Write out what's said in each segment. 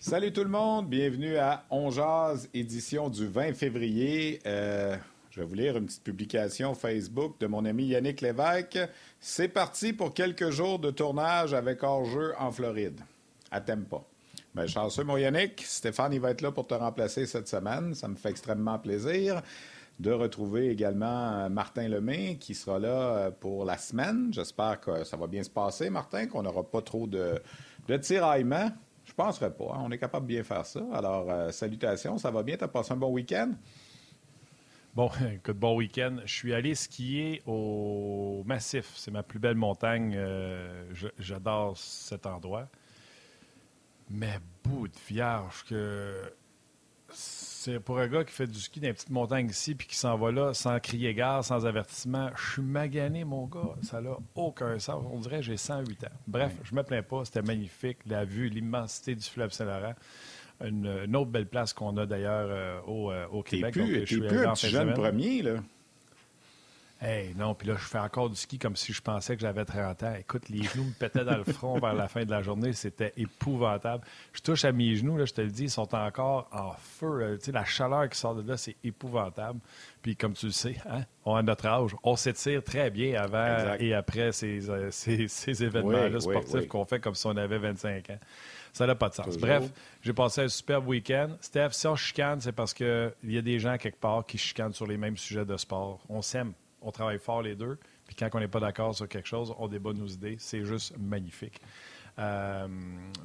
Salut tout le monde, bienvenue à On édition du 20 février. Euh, je vais vous lire une petite publication Facebook de mon ami Yannick Lévesque. C'est parti pour quelques jours de tournage avec hors-jeu en Floride, à Tempa. Ben, chanceux, mon Yannick. Stéphane, il va être là pour te remplacer cette semaine. Ça me fait extrêmement plaisir de retrouver également euh, Martin Lemay qui sera là euh, pour la semaine. J'espère que ça va bien se passer, Martin, qu'on n'aura pas trop de, de tiraillements. Penserais pas. Hein. On est capable de bien faire ça. Alors, euh, salutations. Ça va bien? Tu as passé un bon week-end? Bon, écoute, bon week-end. Je suis allé skier au Massif. C'est ma plus belle montagne. Euh, j'adore cet endroit. Mais bout de vierge que c'est pour un gars qui fait du ski dans une petite montagne ici puis qui s'en va là sans crier gare, sans avertissement. Je suis magané, mon gars. Ça n'a aucun sens. On dirait que j'ai 108 ans. Bref, je me plains pas. C'était magnifique. La vue, l'immensité du fleuve Saint-Laurent. Une, autre belle place qu'on a d'ailleurs euh, au, euh, au, Québec. T'es plus, es plus un jeune premier, là. Hey, non, puis là, je fais encore du ski comme si je pensais que j'avais 30 ans. Écoute, les genoux me pétaient dans le front vers la fin de la journée. C'était épouvantable. Je touche à mes genoux, là, je te le dis, ils sont encore en feu. Tu sais, la chaleur qui sort de là, c'est épouvantable. Puis comme tu le sais, hein, on a notre âge. On s'étire très bien avant et après ces, euh, ces, événements-là sportifs qu'on fait comme si on avait 25 ans. Ça n'a pas de sens. Bref, j'ai passé un superbe week-end. Steph, si on chicane, c'est parce qu'il y a des gens quelque part qui chicanent sur les mêmes sujets de sport. On s'aime on travaille fort les deux. Puis quand on n'est pas d'accord sur quelque chose, on débat nos idées. C'est juste magnifique. Euh,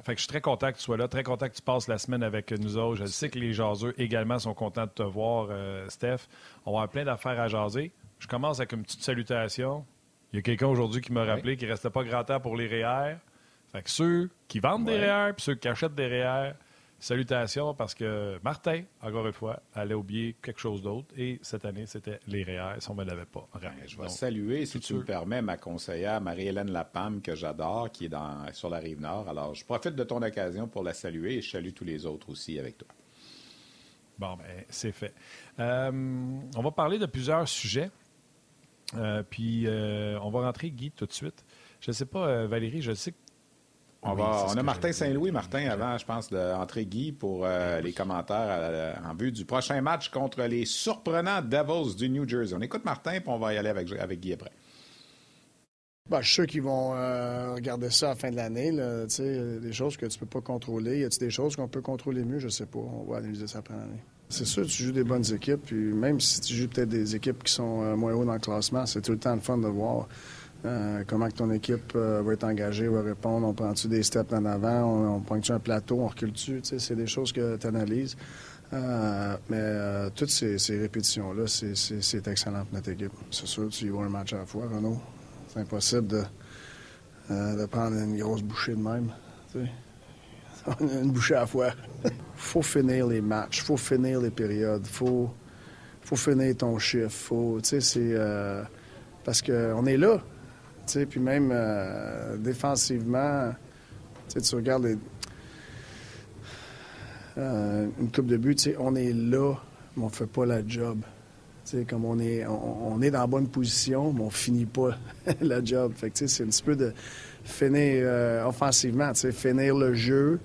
fait que je suis très content que tu sois là, très content que tu passes la semaine avec nous autres. Je sais que les jaseux également sont contents de te voir, euh, Steph. On va avoir plein d'affaires à jaser. Je commence avec une petite salutation. Il y a quelqu'un aujourd'hui qui m'a rappelé qu'il ne restait pas grand temps pour les REER. Fait que ceux qui vendent des REER puis ceux qui achètent des REER, Salutations parce que Martin, encore une fois, allait oublier quelque chose d'autre et cette année, c'était les REER si on ne me l'avait pas. Ben, je vais saluer, si tu me permets, ma conseillère Marie-Hélène Lapam, que j'adore, qui est dans, sur la rive nord. Alors, je profite de ton occasion pour la saluer et je salue tous les autres aussi avec toi. Bon, ben, c'est fait. Euh, on va parler de plusieurs sujets. Euh, puis, euh, on va rentrer, Guy, tout de suite. Je ne sais pas, Valérie, je sais que on, a Martin Saint-Louis, Martin, avant, je pense, d'entrer Guy pour euh, les commentaires euh, en vue du prochain match contre les surprenants Devils du New Jersey. On écoute Martin, puis on va y aller avec, avec Guy après. Ben, je suis sûr qu'ils vont euh, regarder ça à la fin de l'année. Des choses que tu peux pas contrôler. Y a-t-il des choses qu'on peut contrôler mieux? Je sais pas. On va analyser ça après l'année. C'est sûr, tu joues des bonnes équipes. Puis même si tu joues peut-être des équipes qui sont moins haut dans le classement, c'est tout le temps le fun de voir euh, comment que ton équipe euh, va être engagée, va répondre? On prend-tu des steps en avant? On, pointe-tu un plateau? On recule-tu? C'est des choses que tu analyses. Euh, mais toutes ces, répétitions-là, c'est excellent pour notre équipe. C'est sûr, tu y vois un match à la fois, Renaud. C'est impossible de, de prendre une grosse bouchée de même. une bouchée à la fois. faut finir les matchs, faut finir les périodes, faut, faut finir ton chiffre. Faut, parce qu'on est là puis même euh, défensivement, tu regardes euh, une coupe de but, on est là, mais on fait pas la job. comme on est, on, est dans la bonne position, mais on finit pas la job. C'est un petit peu de finir euh, offensivement, finir le jeu,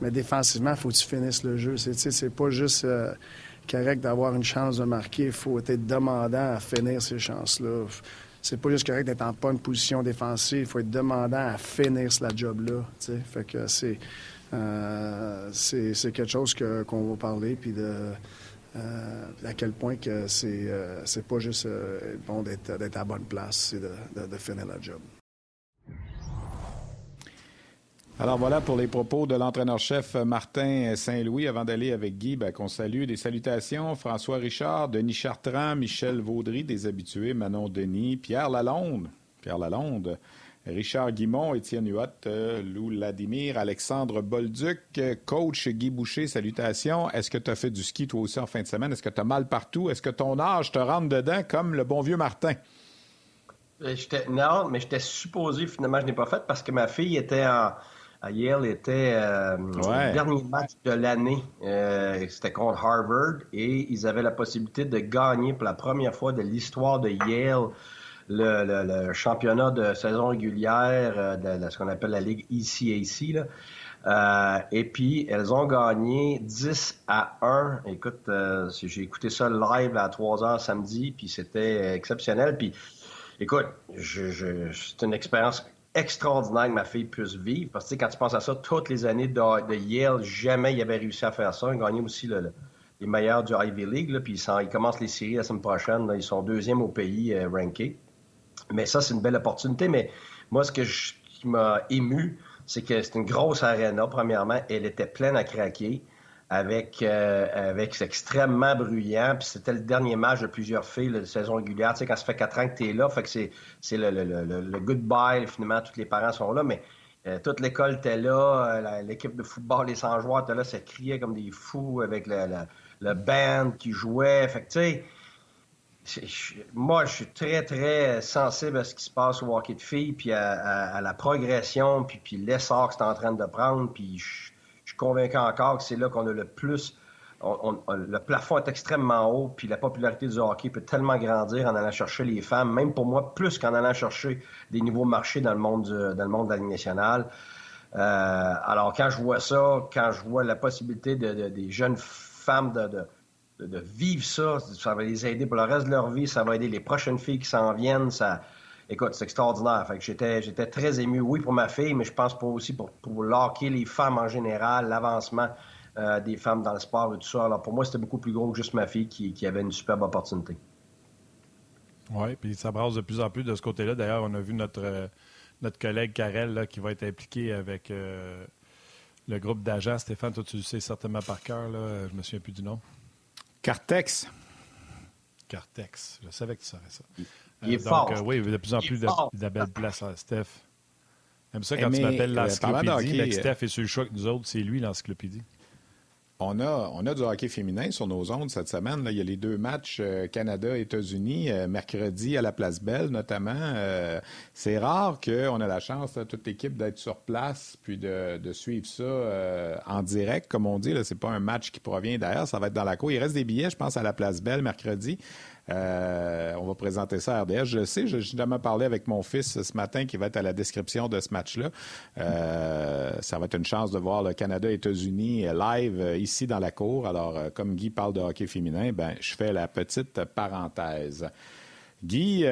mais défensivement, il faut que tu finisses le jeu. C'est, c'est pas juste correct d'avoir une chance de marquer, il faut être demandant à finir ces chances-là c'est pas juste correct d'être en bonne position défensive. Il faut être demandant à finir la job-là. Fait que euh, c'est, c'est, quelque chose que, qu'on va parler, puis de euh, à quel point que c'est, euh, c'est pas juste bon d'être, d'être à bonne place, c'est de, de finir la job. Alors voilà pour les propos de l'entraîneur-chef Martin Saint-Louis. Avant d'aller avec Guy, ben, qu'on salue des salutations. François Richard, Denis Chartrand, Michel Vaudry, des habitués, Manon Denis, Pierre Lalonde, Pierre Lalonde, Richard Guimont, Étienne Huot, Lou Ladimir, Alexandre Bolduc, coach Guy Boucher, salutations. Est-ce que tu as fait du ski toi aussi en fin de semaine? Est-ce que tu as mal partout? Est-ce que ton âge te rentre dedans comme le bon vieux Martin? Euh, non, mais j'étais supposé, finalement, je n'ai pas fait parce que ma fille était en Yale était euh, le dernier match de l'année. Euh, c'était contre Harvard et ils avaient la possibilité de gagner pour la première fois de l'histoire de Yale le, championnat de saison régulière euh, de, ce qu'on appelle la Ligue ECAC. Euh, et puis, elles ont gagné 10 à 1. Écoute, euh, j'ai écouté ça live à 3 heures samedi, puis c'était exceptionnel. Puis, écoute, je, c'est une expérience extraordinaire que ma fille puisse vivre. Parce que quand tu penses à ça, toutes les années de, Yale, jamais il avait réussi à faire ça. Ont gagné aussi les meilleurs du Ivy League. puis ils, commencent les séries la semaine prochaine. ils sont deuxième au pays euh, ranké. Mais ça, c'est une belle opportunité. Mais moi, ce que qui m'a ému, c'est que c'est une grosse arena, premièrement. Elle était pleine à craquer avec, euh, avec c'est extrêmement bruyant. Puis c'était le dernier match de plusieurs filles de saison régulière. Tu sais, quand ça fait quatre ans que tu es là, fait que c'est, c'est le, le, le, le, goodbye. Finalement, tous les parents sont là. Mais euh, toute l'école était là. Euh, l'équipe de football, les 100 joueurs étaient là. Ça criait comme des fous avec le, le, band qui jouait. Fait que tu sais moi, je suis très, très sensible à ce qui se passe au hockey de filles, puis à, la progression, puis, puis l'essor que c'est en train de prendre. Puis je, suis convaincu encore que c'est là qu'on a le plus. le plafond est extrêmement haut, puis la popularité du hockey peut tellement grandir en allant chercher les femmes, même pour moi, plus qu'en allant chercher des nouveaux marchés dans le monde, dans le monde de la Ligue nationale. Euh, alors, quand je vois ça, quand je vois la possibilité de, des jeunes femmes de de, vivre ça. Ça va les aider pour le reste de leur vie. Ça va aider les prochaines filles qui s'en viennent. Ça... Écoute, c'est extraordinaire. Fait que j'étais, j'étais très ému, oui, pour ma fille, mais je pense pas aussi pour, pour locker les femmes en général, l'avancement euh, des femmes dans le sport et tout ça. Alors pour moi, c'était beaucoup plus gros que juste ma fille qui, qui avait une superbe opportunité. Oui, puis ça brasse de plus en plus de ce côté-là. D'ailleurs, on a vu notre, euh, notre collègue Karel là, qui va être impliqué avec euh, le groupe d'agents. Stéphane, toi, tu le sais certainement par cœur. Là. Je me souviens plus du nom. Cartex. Cartex. Je savais que tu savais ça. Il est euh, fort. Donc, euh, oui, de plus en plus de, de, belles places, Steph. J'aime ça quand tu m'appelles euh, l'encyclopédie, mais Steph est sur le choix que nous autres, c'est lui l'encyclopédie. On a, on a du hockey féminin sur nos ondes cette semaine. Là. Il y a les deux matchs euh, Canada-États-Unis, euh, mercredi à la Place Belle notamment. Euh, c'est rare qu'on ait la chance, toute l'équipe, d'être sur place puis de, de suivre ça en direct, comme on dit. Ce n'est pas un match qui provient d'ailleurs, ça va être dans la cour. Il reste des billets, je pense, à la Place Belle mercredi. Euh, on va présenter ça à RDS. Je sais, j'ai justement parlé avec mon fils ce matin qui va être à la description de ce match-là. Euh, ça va être une chance de voir le Canada-États-Unis live euh, ici dans la cour. Alors, comme Guy parle de hockey féminin, ben, je fais la petite parenthèse. Guy,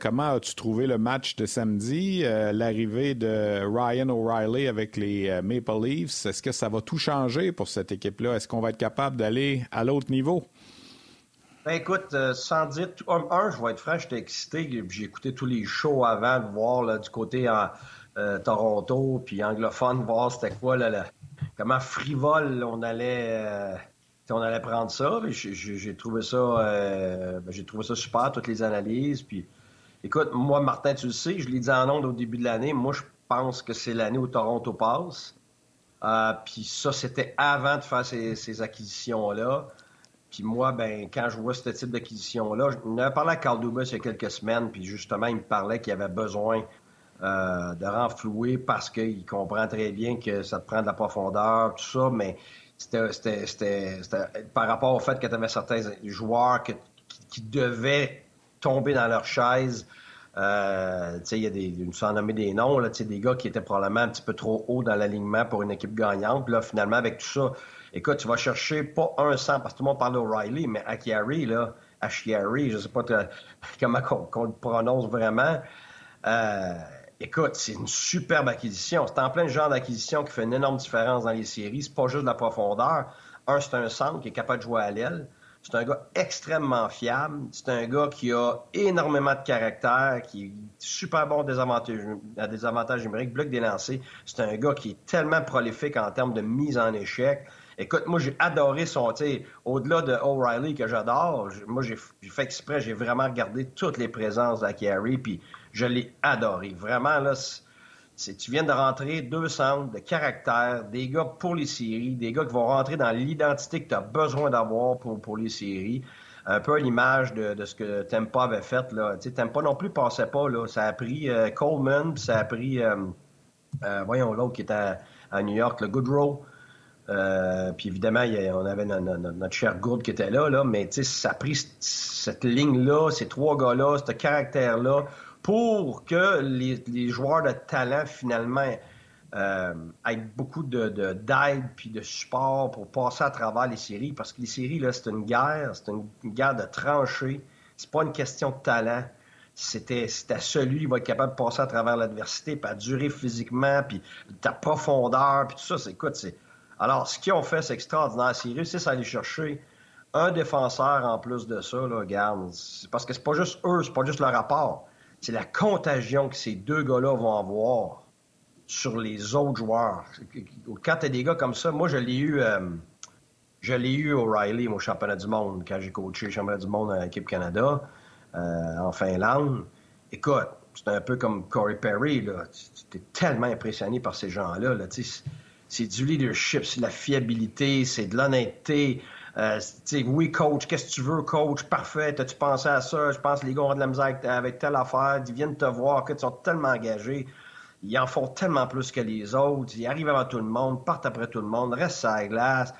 comment as-tu trouvé le match de samedi, l'arrivée de Ryan O'Reilly avec les Maple Leafs? Est-ce que ça va tout changer pour cette équipe-là? Est-ce qu'on va être capable d'aller à l'autre niveau? Ben écoute, euh, sans dire, un, je vais être franc, j'étais excité. J'ai écouté tous les shows avant de voir là, du côté en euh, Toronto, puis anglophone, voir c'était quoi, là, comment frivole on allait, euh, on allait prendre ça. J'ai trouvé ça, ben, j'ai trouvé ça super, toutes les analyses. Puis, écoute, moi, Martin, tu le sais, je l'ai dit en ondes au début de l'année. Moi, je pense que c'est l'année où Toronto passe. puis ça, c'était avant de faire ces acquisitions-là. Puis moi, ben, quand je vois ce type d'acquisition-là, je avais parlé à Carl il y a quelques semaines, puis justement, il me parlait qu'il avait besoin euh, de renflouer parce qu'il comprend très bien que ça te prend de la profondeur, tout ça, mais c'était par rapport au fait que tu avais certains joueurs qui, devaient tomber dans leur chaise. Euh, il y a des, sans nommer des noms, là, des gars qui étaient probablement un petit peu trop haut dans l'alignement pour une équipe gagnante. Puis là, finalement, avec tout ça, Écoute, tu vas chercher pas un sang, parce que tout le monde parle d'O'Reilly, mais Akiari, là, Ashiari, je sais pas comment on, le prononce vraiment. Euh, écoute, c'est une superbe acquisition. C'est en plein genre d'acquisition qui fait une énorme différence dans les séries. C'est pas juste de la profondeur. Un, c'est un centre qui est capable de jouer à l'aile. C'est un gars extrêmement fiable. C'est un gars qui a énormément de caractère, qui est super bon à des avantages, à des avantages numériques, bloc des lancers. C'est un gars qui est tellement prolifique en termes de mise en échec. Écoute, moi, j'ai adoré son, tu au-delà de O'Reilly que j'adore, moi, j'ai fait exprès, j'ai vraiment regardé toutes les présences d'Akari, puis je l'ai adoré. Vraiment, là, tu viens de rentrer deux centres de caractère, des gars pour les séries, des gars qui vont rentrer dans l'identité que tu as besoin d'avoir pour, pour les séries. Un peu à l'image de, ce que Tempa avait fait. Là. Tempa non plus passait pas. Là. Ça a pris euh, Coleman, puis ça a pris, euh, euh, voyons l'autre qui était à, à, New York, le Goodrow. Euh, puis évidemment, on avait notre, cher Gourde qui était là, là mais ça a pris cette ligne-là, ces trois gars-là, ce caractère-là, pour que les, joueurs de talent, finalement, euh, avec beaucoup de, d'aide puis de support pour passer à travers les séries. Parce que les séries, là, c'est une guerre, c'est une, guerre de tranchées. C'est pas une question de talent. C'était, c'était celui qui va être capable de passer à travers l'adversité, puis à durer physiquement, puis ta profondeur, puis tout ça. C'est, écoute, c'est... Alors, ce qu'ils ont fait, c'est extraordinaire. S'ils réussissent à aller chercher un défenseur en plus de ça, là, parce que c'est pas juste eux, c'est pas juste le rapport. C'est la contagion que ces deux gars-là vont avoir sur les autres joueurs. Quand tu as des gars comme ça, moi, je l'ai eu, euh, je l'ai eu au Riley, au championnat du monde, quand j'ai coaché le championnat du monde à l'équipe Canada, euh, en Finlande. Écoute, c'est un peu comme Corey Perry, là. Tu es tellement impressionné par ces gens-là, là. C'est du leadership, c'est de la fiabilité, c'est de l'honnêteté. Euh, oui, coach, qu'est-ce que tu veux, coach? Parfait, as-tu pensé à ça? Je pense que les gars ont de la misère avec, telle affaire. Ils viennent te voir, que ils sont tellement engagés. Ils en font tellement plus que les autres. Ils arrivent avant tout le monde, partent après tout le monde, restent à la glace.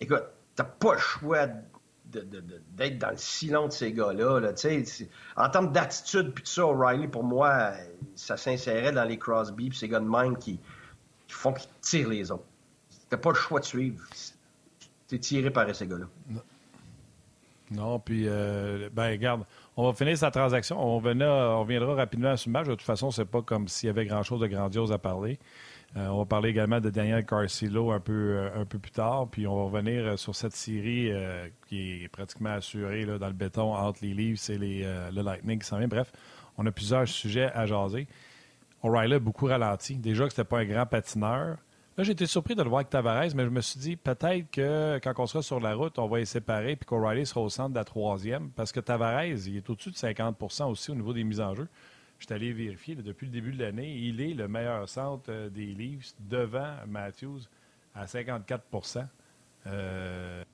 Écoute, t'as pas le choix d'être dans le silence de ces gars-là. Là, en termes d'attitude, puis tout ça, O'Reilly, pour moi, ça s'insérait dans les Crosby, puis ces gars de même qui, font qu'ils tirent les autres. T'as pas le choix de suivre. T'es tiré par ces gars-là. Non, puis, euh, ben, regarde, on va finir sa transaction. On, on reviendra rapidement à ce match. De toute façon, c'est pas comme s'il y avait grand-chose de grandiose à parler. Euh, on va parler également de Daniel Carcillo un peu, euh, un peu plus tard. Puis on va revenir sur cette série qui est pratiquement assurée là, dans le béton entre les Leafs et les, le Lightning qui s'en vient. Bref, on a plusieurs sujets à jaser. O'Reilly a beaucoup ralenti. Déjà que c'était pas un grand patineur. Là, j'ai été surpris de le voir avec Tavares, mais je me suis dit peut-être que quand on sera sur la route, on va les séparer puis qu'O'Reilly sera au centre de la troisième parce que Tavares, il est au-dessus de 50% aussi au niveau des mises en jeu. Je suis allé vérifier depuis le début de l'année. Il est le meilleur centre euh, des Leafs devant Matthews à 54 euh...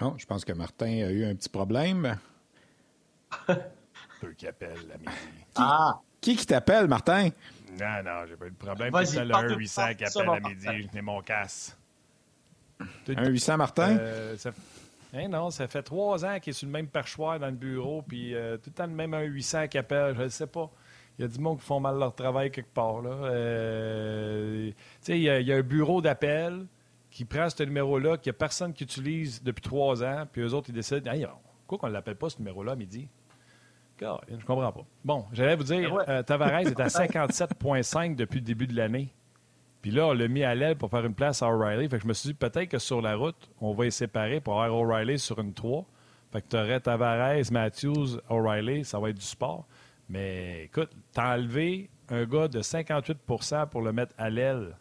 oh, je pense que Martin a eu un petit problème. peu qui appelle à midi. Ah! Qui qui t'appelle, Martin? Non, non, j'ai pas eu de problème. C'est le 1-800 qui appelle à midi. J'ai mon casse. 1-800, Martin? Euh, hein, non, ça fait trois ans qu'il est sur le même perchoir dans le bureau, puis euh, tout le temps le même 1-800 qui appelle, je ne sais pas. Il y a du monde qui font mal leur travail quelque part. Là. Euh, il, y a, il y a un bureau d'appel qui prend ce numéro-là, qu'il n'y a personne qui utilise depuis trois ans, puis eux autres, ils décident, hey, pourquoi qu'on ne l'appelle pas ce numéro-là à midi? Je comprends pas. Bon, j'allais vous dire, euh, Tavares est à 57,5 depuis le début de l'année. Puis là, on l'a mis à l'aile pour faire une place à O'Reilly. Fait que je me suis dit, peut-être que sur la route, on va les séparer pour avoir O'Reilly sur une 3. Fait que tu aurais Tavares, Matthews, O'Reilly, ça va être du sport. Mais écoute, t'as enlevé un gars de 58% pour le mettre à l'aile.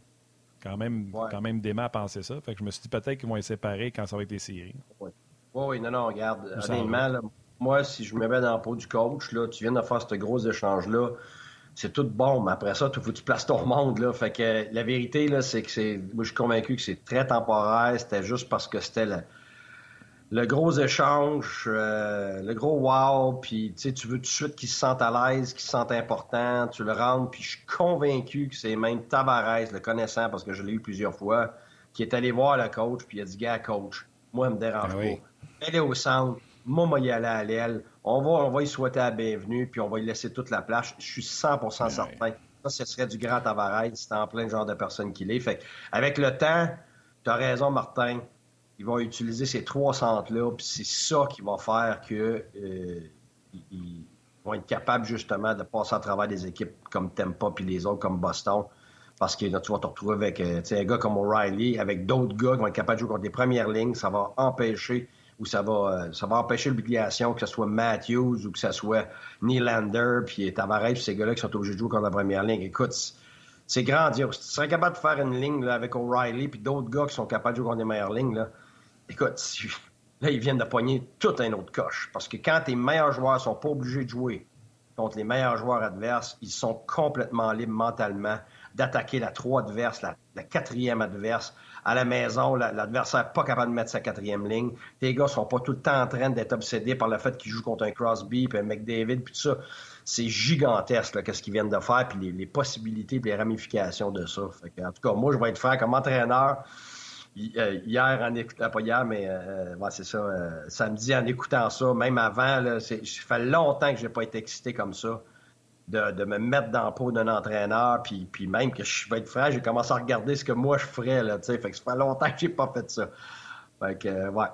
Quand même, quand même dément à penser ça. Fait que je me suis dit, peut-être qu'ils vont les séparer quand ça va être les séries. Oui, oui, non, non, regarde. Honnêtement, moi, si je me mets dans le pot du coach, là, tu viens de faire ce gros échange-là, c'est tout bon, mais après ça, il faut que tu places ton monde. Là. Fait que la vérité, là, c'est que c'est. Moi, je suis convaincu que c'est très temporaire. C'était juste parce que c'était le, gros échange, euh, le gros wow, puis tu veux tout de suite qu'ils se sentent à l'aise, qu'ils se sentent importants, tu le rentres, puis je suis convaincu que c'est même Tavares, le connaissant, parce que je l'ai eu plusieurs fois, qui est allé voir le coach, puis il a dit Gars, coach, moi, elle me dérange ah pas. Elle est au centre moi, moi, y aller à l'aile. On va, on va y souhaiter la bienvenue, puis on va y laisser toute la place. Je suis 100% certain. Ça, ce serait du grand Tavares. C'est en plein genre de personne qu'il est. Fait avec le temps, tu as raison, Martin. Ils vont utiliser ces trois centres-là, puis c'est ça qui va faire que euh, ils vont être capables justement de passer à travers des équipes comme Tampa puis les autres comme Boston. Parce que là, tu vas te retrouver avec euh, un gars comme O'Reilly, avec d'autres gars qui vont être capables de jouer contre les premières lignes. Ça va empêcher où ça va, euh, ça va empêcher l'obligation que ce soit Matthews ou que ce soit Nylander, puis Tavares, puis ces gars-là qui sont obligés de jouer contre la première ligne. Écoute, c'est grandiose. Tu serais capable de faire une ligne avec O'Reilly puis d'autres gars qui sont capables de jouer contre les meilleures lignes. Là. Écoute, là, ils viennent de pogner tout un autre coche. Parce que quand tes meilleurs joueurs sont pas obligés de jouer contre les meilleurs joueurs adverses, ils sont complètement libres mentalement d'attaquer la trois adverse, la quatrième adverse, à la maison, l'adversaire n'est pas capable de mettre sa quatrième ligne. Tes gars sont pas tout le temps en train d'être obsédés par le fait qu'ils jouent contre un Crosby, puis un McDavid, puis tout ça. C'est gigantesque, qu'est-ce qu'ils viennent de faire, puis les, possibilités, puis les ramifications de ça. en tout cas, moi, je vais être franc comme entraîneur. Hier en écoutant, pas hier, mais c'est ça, samedi en écoutant ça, même avant, là, ça fait longtemps que j'ai pas été excité comme ça. De, me mettre dans le peau d'un entraîneur, puis, puis même que je vais être franc, j'ai commencé à regarder ce que moi je ferais, là, tu sais, fait que ça fait longtemps que j'ai pas fait ça. Fait que, ouais.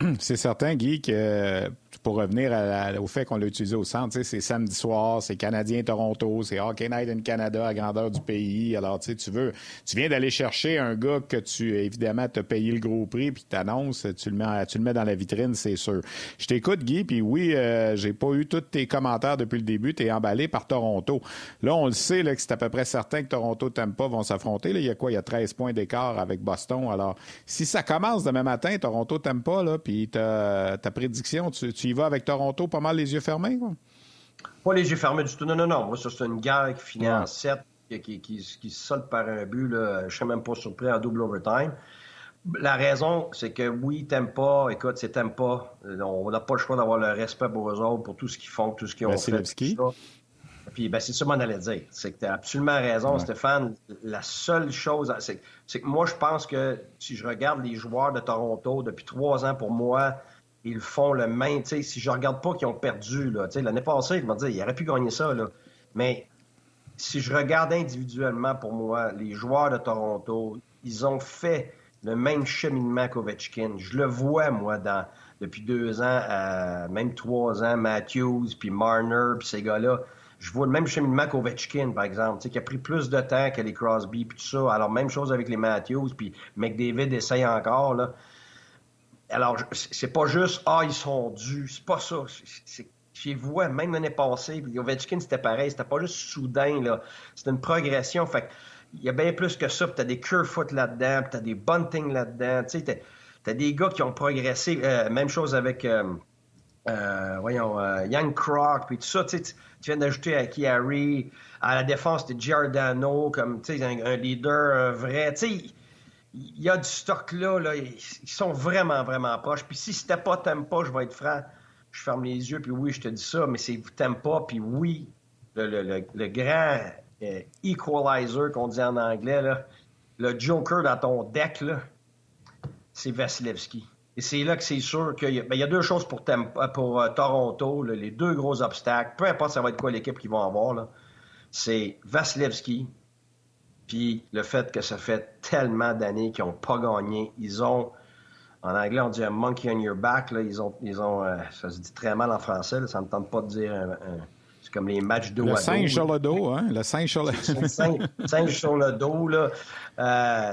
C'est certain, Guy, que pour revenir au fait qu'on l'a utilisé au centre, c'est samedi soir, c'est Canadien-Toronto, c'est Hockey Night in Canada à grandeur du pays. Alors, tu veux, tu viens d'aller chercher un gars que tu, évidemment, t'as payé le gros prix, puis t'annonces, tu le mets, tu le mets dans la vitrine, c'est sûr. Je t'écoute, Guy, puis oui, euh, j'ai pas eu tous tes commentaires depuis le début, t'es emballé par Toronto. Là, on le sait, là, que c'est à peu près certain que Toronto t'aime pas vont s'affronter. il y a quoi? Il y a 13 points d'écart avec Boston. Alors, si ça commence demain matin, Toronto t'aime pas, là, puis ta, prédiction, tu, tu y vas avec Toronto pas mal les yeux fermés? Quoi? Pas les yeux fermés du tout. Non, non, non. Moi, c'est une guerre qui finit en 7, qui, qui, qui, se par un but. Là. Je ne serais même pas surpris en double overtime. La raison, c'est que oui, t'aimes pas. Écoute, c'est t'aimes pas. On n'a pas le choix d'avoir le respect pour eux autres, pour tout ce qu'ils font, tout ce qu'ils ont fait. Puis ben, c'est ça qu'on allait dire. C'est que tu as absolument raison, Stéphane. La seule chose, c'est que moi, je pense que si je regarde les joueurs de Toronto depuis trois ans, pour moi, ils font le même. Si je regarde pas qu'ils ont perdu, l'année passée, je me dire, ils auraient pu gagner ça. Là. Mais si je regarde individuellement, pour moi, les joueurs de Toronto, ils ont fait le même cheminement qu'Ovechkin. Je le vois, moi, depuis deux ans, même trois ans, Matthews, puis Marner, puis ces gars-là. Je vois le même cheminement qu'Ovechkin, par exemple, qui a pris plus de temps que les Crosby, puis tout ça. Alors, même chose avec les Matthews, puis McDavid essaye encore. Là. Alors, c'est pas juste Ah, ils sont dus. C'est pas ça. C'est chez vous, même l'année passée, Ovechkin, c'était pareil. C'était pas juste soudain, là. C'était une progression. Fait il y a bien plus que ça. Puis t'as des foot là-dedans, puis t'as des bunting là-dedans. Tu sais, t'as des gars qui ont progressé. Euh, même chose avec, euh, euh, voyons, Young Croc, puis tout ça. Tu, tu viens d'ajouter à Harry. À la défense, c'était Giordano, comme, tu sais, un, leader vrai. Tu sais, il y a du stock là, ils sont vraiment, vraiment proches. Puis si c'était pas t'aimes pas, je vais être franc, je ferme les yeux, puis oui, je te dis ça, mais c'est t'aimes pas, puis oui, le, grand euh, equalizer qu'on dit en anglais, le joker dans ton deck, c'est Vasilevski. Et c'est là que c'est sûr qu'il y, ben, a deux choses pour, pour euh, Toronto, les deux gros obstacles, peu importe ça va être quoi l'équipe qu'ils vont avoir, c'est Vasilevski puis le fait que ça fait tellement d'années qu'ils n'ont pas gagné, ils ont, en anglais on dit un monkey on your back, là, ils ont, ils ont euh, ça se dit très mal en français, ça ne me tente pas de dire un, c'est comme les matchs dos le à singe sur le dos, hein? Le singe sur le dos. singe, sur le dos, là. Euh,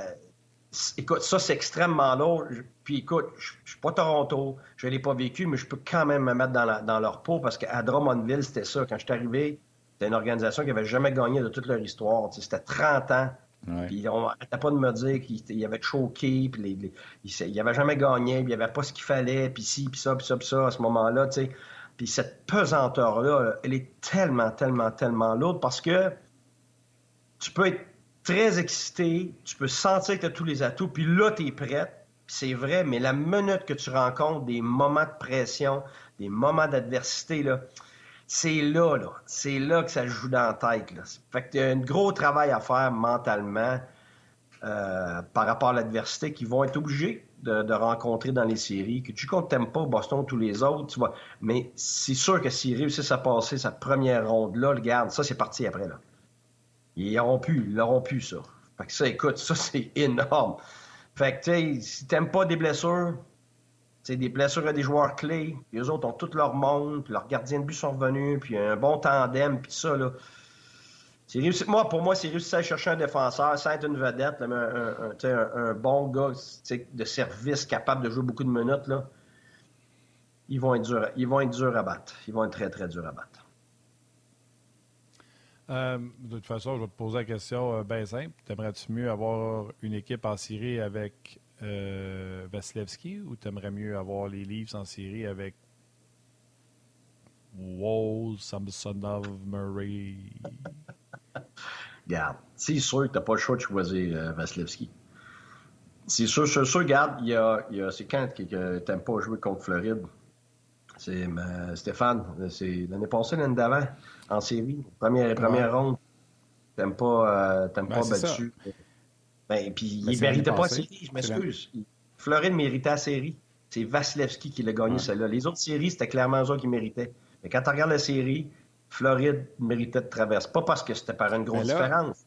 écoute, ça, c'est extrêmement lourd. Puis écoute, je ne suis pas Toronto, je ne l'ai pas vécu, mais je peux quand même me mettre dans, dans leur peau parce qu'à Drummondville, c'était ça. Quand je suis arrivé, c'était une organisation qui n'avait jamais gagné de toute leur histoire. C'était 30 ans. Puis on n'arrêtait pas de me dire qu'il avait choqué, puis il n'avait jamais gagné, puis il n'y avait pas ce qu'il fallait, puis ci, puis ça, puis ça, puis ça, à ce moment-là, Puis cette pesanteur-là, elle est tellement, tellement, tellement lourde parce que tu peux être très excité, tu peux sentir que tu as tous les atouts, puis là, tu es prête, c'est vrai, mais la minute que tu rencontres des moments de pression, des moments d'adversité, là, c'est là, là. C'est là que ça joue dans la tête. Là. Fait que y a un gros travail à faire mentalement euh, par rapport à l'adversité qu'ils vont être obligés de, rencontrer dans les séries. Que tu comptes t'aimes pas Boston tous les autres, tu vois. Mais c'est sûr que s'ils réussissent à passer sa première ronde-là, regarde, ça c'est parti après là. Ils auront pu, ils l'auront pu, ça. Fait que ça, écoute, ça c'est énorme. Fait que tu sais, si t'aimes pas des blessures, c'est des blessures à des joueurs clés, puis eux autres ont tout leur monde, puis leurs gardiens de but sont revenus, puis un bon tandem, puis ça, là. Moi, pour moi, c'est réussi à chercher un défenseur, sans être une vedette, un, bon gars de service capable de jouer beaucoup de minutes. Là. Ils, vont être durs, ils vont être à battre. Ils vont être très, très durs à battre. Euh, de toute façon, je vais te poser la question euh, bien simple. T'aimerais-tu mieux avoir une équipe en Syrie avec euh, Vasilevski ou t'aimerais mieux avoir les Leafs en série avec Wall, Samsonov, Murray? Regarde, c'est sûr que t'as pas le choix de choisir euh, Vasilevski. C'est sûr, c'est sûr, regarde, il y a, il y a c'est quand que t'aimes pas jouer contre Floride? C'est euh, Stéphane, c'est l'année passée, l'année d'avant, en série, première, première ronde. T'aimes pas, euh, t'aimes ben, pas battu. Ben, puis il ne méritait pas la série, je m'excuse. Floride méritait la série. C'est Vasilevski qui l'a gagné, celle-là. Les autres séries, c'était clairement eux qui méritaient. Mais quand tu regardes la série, Floride méritait de traverser. Pas parce que c'était par une grosse différence.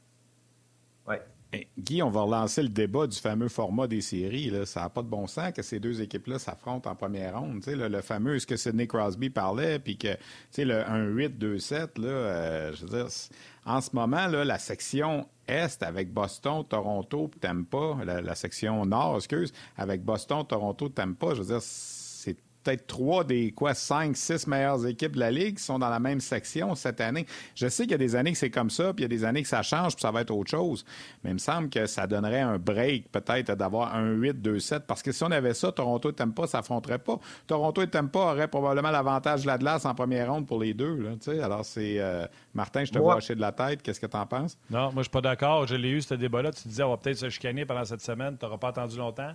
Ouais. Guy, on va relancer le débat du fameux format des séries. Ça n'a pas de bon sens que ces deux équipes-là s'affrontent en première ronde. Le, le, fameux, ce que Sidney Crosby parlait, puis que le 1-8-2-7, euh, en ce moment, là, la section Est avec Boston, Toronto, Tampa, la, la section Nord, excuse, avec Boston, Toronto, Tampa, je veux dire, peut-être trois des quoi cinq, six meilleures équipes de la Ligue qui sont dans la même section cette année. Je sais qu'il y a des années que c'est comme ça, puis il y a des années que ça change, puis ça va être autre chose. Mais il me semble que ça donnerait un break peut-être d'avoir un 8-2-7, parce que si on avait ça, Toronto et Tampa s'affronteraient pas. Toronto et Tampa auraient probablement l'avantage de la glace en première ronde pour les deux. Là, alors c'est euh, Martin, je te vois hocher de la tête. Qu'est-ce que tu en penses? Non, moi je suis pas d'accord. Je l'ai eu ce débat-là. Tu disais on va peut-être se chicaner pendant cette semaine. Tu n'auras pas attendu longtemps?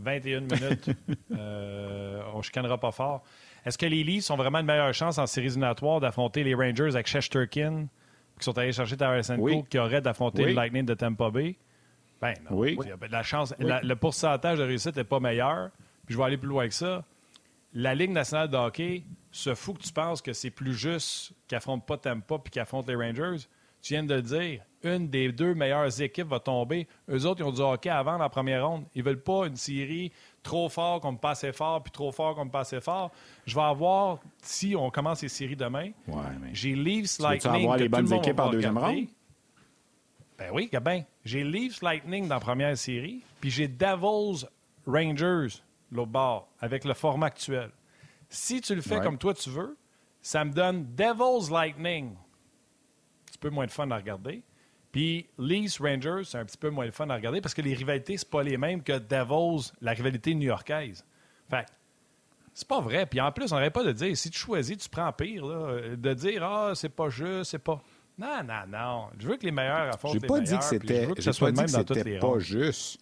21 minutes. euh, on ne chicanera pas fort. Est-ce que les Leafs ont vraiment une meilleure chance en séries éliminatoires d'affronter les Rangers avec Shesterkin, qui sont allés chercher Tarasenko, oui. qui aurait d'affronter le Lightning de Tampa Bay? Ben non. Oui. La chance, le pourcentage de réussite n'est pas meilleur. Puis je vais aller plus loin que ça. La Ligue nationale de hockey se fout que tu penses que c'est plus juste qu'affronte pas Tampa puis qu'affronte les Rangers. Tu viens de le dire une des deux meilleures équipes va tomber. Eux autres, ils ont du hockey avant la première ronde. Ils veulent pas une série trop fort comme pas assez fort, puis trop fort comme pas assez fort. Je vais avoir, si on commence les séries demain, j'ai Leafs Lightning. Tu avoir les bonnes équipes en deuxième ronde? Ben oui, ben, j'ai Leafs Lightning dans la première série, puis j'ai Devils Rangers l'autre bord, avec le format actuel. Si tu le fais comme toi tu veux, ça me donne Devils Lightning. Un petit peu moins de fun à regarder. Puis Leafs Rangers, c'est un petit peu moins le fun à regarder parce que les rivalités, c'est pas les mêmes que Devils, la rivalité new-yorkaise. Fait c'est pas vrai. Puis en plus, on n'aurait pas de dire, si tu choisis, tu prends pire, là, de dire, ah, c'est pas juste, c'est pas. Non, non, non. Je veux que les meilleurs affrontent les pas Dit que c'était, je pas dit que c'était pas juste.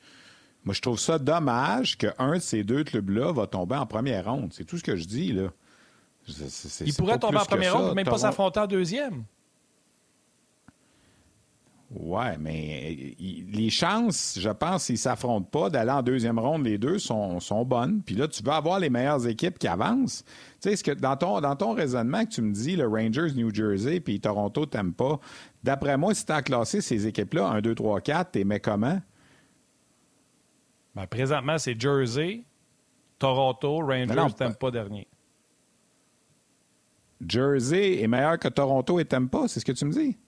Moi, je trouve ça dommage qu'un de ces deux clubs-là va tomber en première ronde. C'est tout ce que je dis, là. Il pourrait tomber en première ronde, même pas s'affronter en deuxième. Ouais, mais les chances, je pense, s'ils ne s'affrontent pas, d'aller en deuxième ronde, les deux sont, sont, bonnes. Puis là, tu veux avoir les meilleures équipes qui avancent. Tu sais, ce que dans ton, dans ton raisonnement que tu me dis, le Rangers, New Jersey, puis Toronto, t'aimes pas, d'après moi, si tu as classé ces équipes-là, 1, 2, 3, 4, t'es mets comment? Ben, présentement, c'est Jersey, Toronto, Rangers, t'aimes pas dernier. Jersey est meilleur que Toronto et t'aimes pas, c'est ce que tu me dis?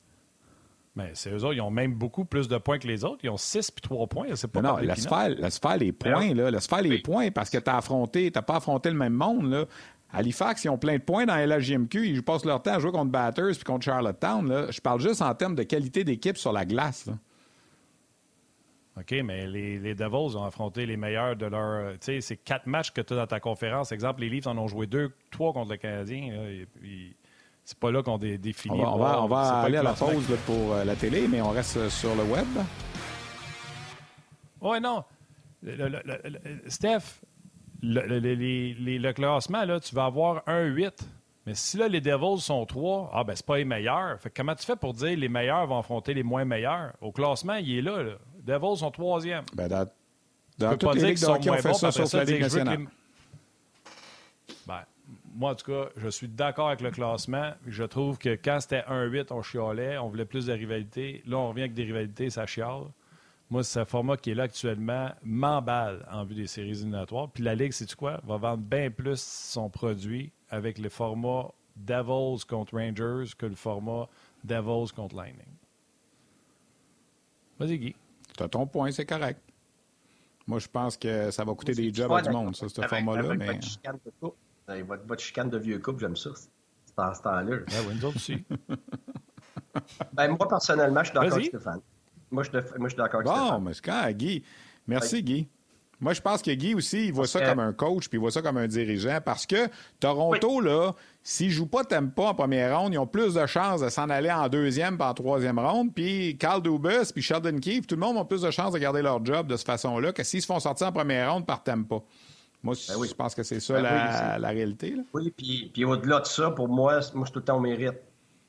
Mais c'est eux autres, ils ont même beaucoup plus de points que les autres. Ils ont 6 puis 3 points. C'est pas non, laisse faire, laisse faire les points. Là. Laisse faire les points parce que tu as affronté, tu pas affronté le même monde. Là. Halifax, ils ont plein de points dans la LHJMQ. Ils passent leur temps à jouer contre Batters puis contre Charlottetown. Là. Je parle juste en termes de qualité d'équipe sur la glace. OK, mais les, les, Devils ont affronté les meilleurs de leur. Tu sais, c'est quatre matchs que tu as dans ta conférence. Exemple, les Leafs en ont joué deux, trois contre le Canadien. C'est pas là qu'on définit. On va, on va, aller à la pause pour euh, la télé, mais on reste sur le web. Oui, non. Steph, le, classement, là, tu vas avoir 1-8. Mais si là, les Devils sont 3, ah ben c'est pas les meilleurs. Fait comment tu fais pour dire les meilleurs vont affronter les moins meilleurs? Au classement, il est là. Les Devils sont troisième. Ben dans, dans toutes les ligues de hockey, on fait ça sur la Ligue nationale. Ben, moi, en tout cas, je suis d'accord avec le classement. Je trouve que quand c'était 1-8, on chialait, on voulait plus de rivalités. Là, on revient avec des rivalités, ça chiale. Moi, ce format qui est là actuellement m'emballe en vue des séries éliminatoires. Puis la Ligue, c'est quoi? Va vendre bien plus son produit avec le format Devils contre Rangers que le format Devils contre Lightning. Vas-y, Guy. Tu as ton point, c'est correct. Moi, je pense que ça va coûter des jobs à du monde, ça, ce format-là. Mais... Votre, votre, chicane de vieux couple, j'aime ça. C'est en ce temps-là. Ben oui, nous autres aussi. ben, moi, personnellement, je suis d'accord avec Stéphane. Moi, je, moi, je suis d'accord avec bon, Stéphane. Bon, mais c'est quand, Guy? Merci, Guy. Moi, je pense que Guy aussi, il voit ça comme un coach, puis il voit ça comme un dirigeant, parce que Toronto, là, s'ils ne jouent pas t'aimes pas en première ronde, ils ont plus de chances de s'en aller en deuxième puis en troisième ronde. Puis Carl Dubus, puis Sheldon Keefe, tout le monde a plus de chances de garder leur job de cette façon-là que s'ils se font sortir en première ronde par t'aimes pas. Moi, ben je pense que c'est ça ben la, réalité. Oui, puis, puis au-delà de ça, pour moi, moi, c'est tout le temps au mérite.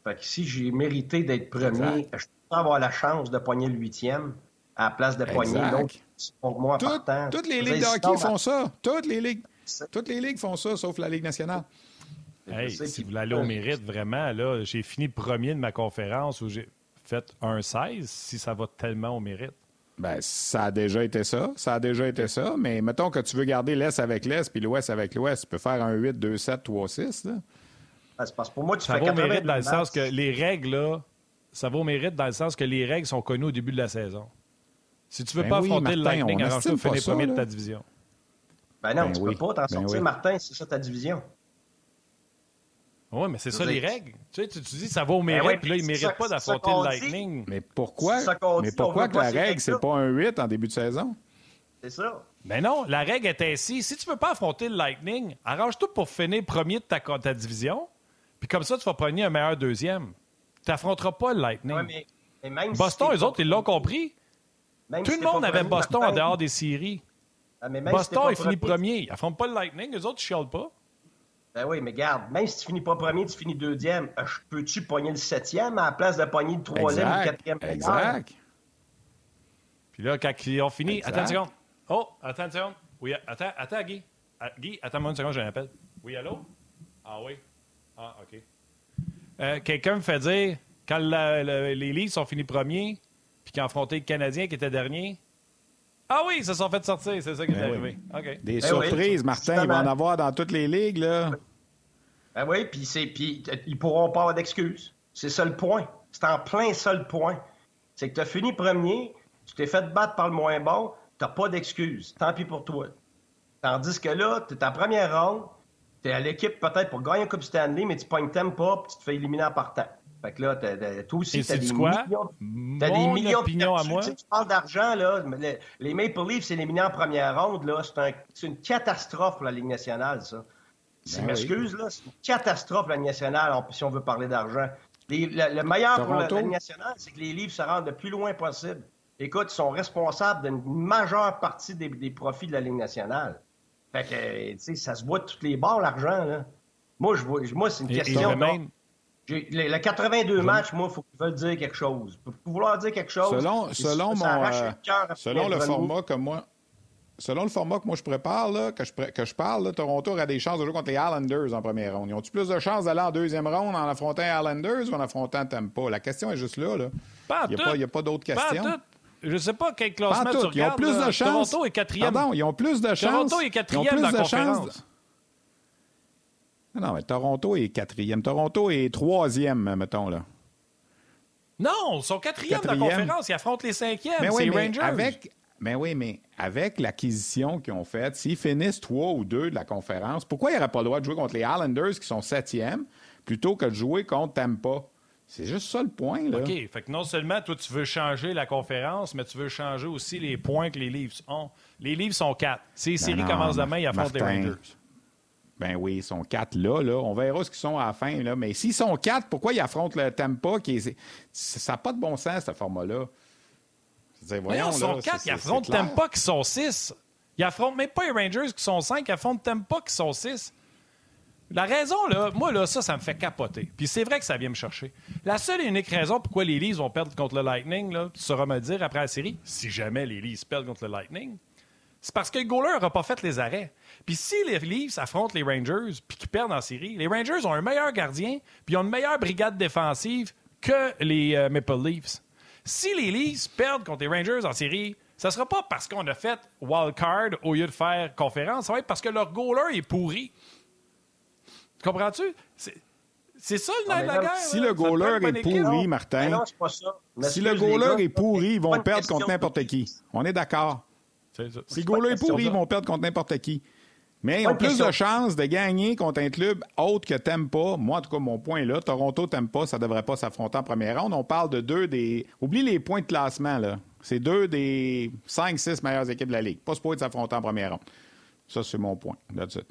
Fait que si j'ai mérité d'être premier, je peux avoir la chance de poigner le huitième. à la place de poigner. Donc, pour moi, Tout, Toutes les ligues de hockey font ça. Toutes les ligues. Toutes les ligues font ça, sauf la Ligue nationale. Hey, si vous voulez aller au mérite, vraiment, là, j'ai fini premier de ma conférence où j'ai fait un 16, si ça va tellement au mérite. Ben, ça a déjà été ça. Ça a déjà été ça. Mais mettons que tu veux garder l'Est avec l'Est puis l'Ouest avec l'Ouest. Tu peux faire un 8, 2, 7, 3, 6. Là. c'est parce que pour moi, tu ça fais va au mérite dans le sens que les règles, là, ça va au mérite dans le sens que les règles sont connues au début de la saison. Si tu veux ben pas affronter le Lightning, arrange-toi finir premier de ta division. Ben non, ben tu peux pas t'en ben sortir, Martin, c'est ça ta division. Oui, mais c'est ça les règles. Tu, sais, tu, dis ça va au ben mérite, puis là, il ne mérite pas d'affronter le Lightning. Mais pourquoi, mais pourquoi que la règle, c'est pas un 8 en début de saison? C'est ça. Mais non, la règle est ainsi. Si tu ne veux pas affronter le Lightning, arrange-toi pour finir premier de ta, ta division, puis comme ça, tu vas prendre un meilleur deuxième. Tu n'affronteras pas le Lightning. Ouais, mais, même Boston, eux autres, ils l'ont compris. Tout le monde avait Boston en dehors des séries. Ah, Boston, il finit premier. Ils n'affrontent pas le Lightning, eux autres, ils chialent pas. Ben oui, mais garde, même si tu finis pas premier, tu finis deuxième, euh, peux-tu pogner le septième à la place de pogner le troisième ou le quatrième? Exact. Puis là, quand ils ont fini. Attends une seconde. Oh, attends une seconde. Oui, attends, attends, Guy. Ah, Guy, attends-moi une seconde, j'ai un appel. Oui, allô? Ah oui. Ah, OK. Euh, quelqu'un me fait dire, quand les Leafs sont finis premiers, puis qu'ils ont affronté le Canadien qui était dernier, ah oui, ils se sont fait sortir, c'est ça qui est ben arrivé. Des ben surprises, Martin, il va en avoir dans toutes les ligues, là. Ben oui, puis puis ils pourront pas avoir d'excuses. C'est ça le point. C'est en plein seul point. C'est que tu as fini premier, tu t'es fait battre par le moins bon, tu pas d'excuses. Tant pis pour toi. Tandis que là, tu es en première ronde, tu es à l'équipe peut-être pour gagner un Coupe Stanley, mais tu pognes pas, puis tu te fais éliminer en partant. Fait que là, toi aussi, tu as des quoi? millions, as des millions opinion à moi. Tu, parles d'argent, là. Les, Maple Leafs, c'est éliminé en première ronde, là. C'est une catastrophe pour la Ligue nationale, ça. Si ben m'excuse, là, c'est une catastrophe pour la Ligue nationale, si on veut parler d'argent. Le, meilleur pour la, Ligue nationale, c'est que les Leafs se rendent le plus loin possible. Écoute, ils sont responsables d'une majeure partie des, profits de la Ligue nationale. Fait que, tu sais, ça se voit de toutes les bords, l'argent, là. Moi, je vois, moi, c'est une question. Le 82 matchs, moi, il faut qu'ils veulent dire quelque chose. Pour vouloir dire quelque chose. Selon, selon mon. Euh, selon le format que moi. Selon le format que moi je prépare, là, que, je, que je parle, Toronto aurait des chances de jouer contre les Islanders en première ronde. Ils ont-ils plus de chances d'aller en deuxième ronde en affrontant les Islanders ou en affrontant Tampa? La question est juste là. là. Pas il n'y a, pas, d'autres questions. Pas je ne sais pas quel classement tu regardes. Ils ont plus de chances. Toronto est quatrième. Pardon, ils ont plus de chances. Toronto est quatrième dans la conférence. Non, mais Toronto est quatrième. Toronto est troisième, mettons, là. Non, ils sont quatrième, dans la conférence. Ils affrontent les cinquièmes. c'est les Rangers. Avec, mais oui, mais avec l'acquisition qu'ils ont faite, s'ils finissent trois ou deux de la conférence, pourquoi ils n'auraient pas le droit de jouer contre les Islanders qui sont septièmes plutôt que de jouer contre Tampa? C'est juste ça le point. Là. OK. Fait que non seulement toi, tu veux changer la conférence, mais tu veux changer aussi les points que les Leafs ont. Les Leafs sont quatre. Si les séries commencent demain, ils affrontent les Rangers. Ben oui, ils sont quatre là, là. On verra ce qu'ils sont à la fin. Là. Mais s'ils sont quatre, pourquoi ils affrontent le Tampa? Qui est... Ça n'a pas de bon sens, ce format-là? Voyons, ils sont quatre, ils affrontent Tampa qui sont six. Ils affrontent même pas les Rangers qui sont cinq, ils affrontent Tampa qui sont six. La raison, là, moi, là, ça, ça me fait capoter. Puis c'est vrai que ça vient me chercher. La seule et unique raison pourquoi les Leafs vont perdre contre le Lightning, là, tu sauras me dire après la série, si jamais les Leafs perdent contre le Lightning, c'est parce que le goaler n'aura pas fait les arrêts. Puis si les Leafs affrontent les Rangers puis qu'ils perdent en série, les Rangers ont un meilleur gardien puis ils ont une meilleure brigade défensive que les euh, Maple Leafs. Si les Leafs perdent contre les Rangers en série, ça ne sera pas parce qu'on a fait wild card au lieu de faire conférence, ça va être parce que leur goaler est pourri. Comprends-tu? C'est ça le nerf de la guerre. Si le goaler est pourri, Martin. non, pas ça. Si le goaler est pourri, ils vont perdre contre n'importe qui. On est d'accord. Si le goaler est pourri, ils vont perdre contre n'importe qui. Mais ils ont plus de chances de gagner contre un club autre que Tampa. Moi, en tout cas, mon point est là. Toronto, Tampa, ça ne devrait pas s'affronter en première ronde. On parle de deux des. Oublie les points de classement, là. C'est deux des cinq, six meilleures équipes de la Ligue. Pas supposé s'affronter en première ronde. Ça, c'est mon point. That's it.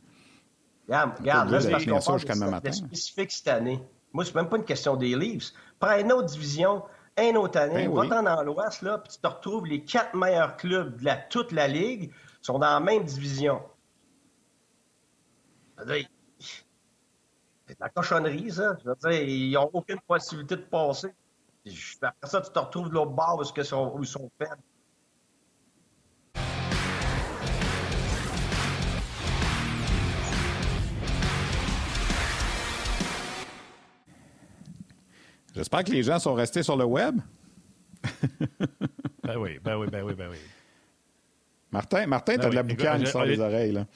Regarde, regarde là, c'est de, spécifique cette année. Moi, c'est même pas une question des Leafs. Prends une autre division, un autre année, ben va-t'en dans l'Ouest, là, puis tu te retrouves les quatre meilleurs clubs de la, toute la Ligue sont dans la même division. C'est de la cochonnerie, ça. Je veux dire, ils n'ont aucune possibilité de passer. Après ça, tu te retrouves de l'autre bord où, ils sont faibles. J'espère que les gens sont restés sur le web. ben oui, ben oui, ben oui, ben oui. Martin, Martin, ben t'as de la boucane sur les oreilles, là.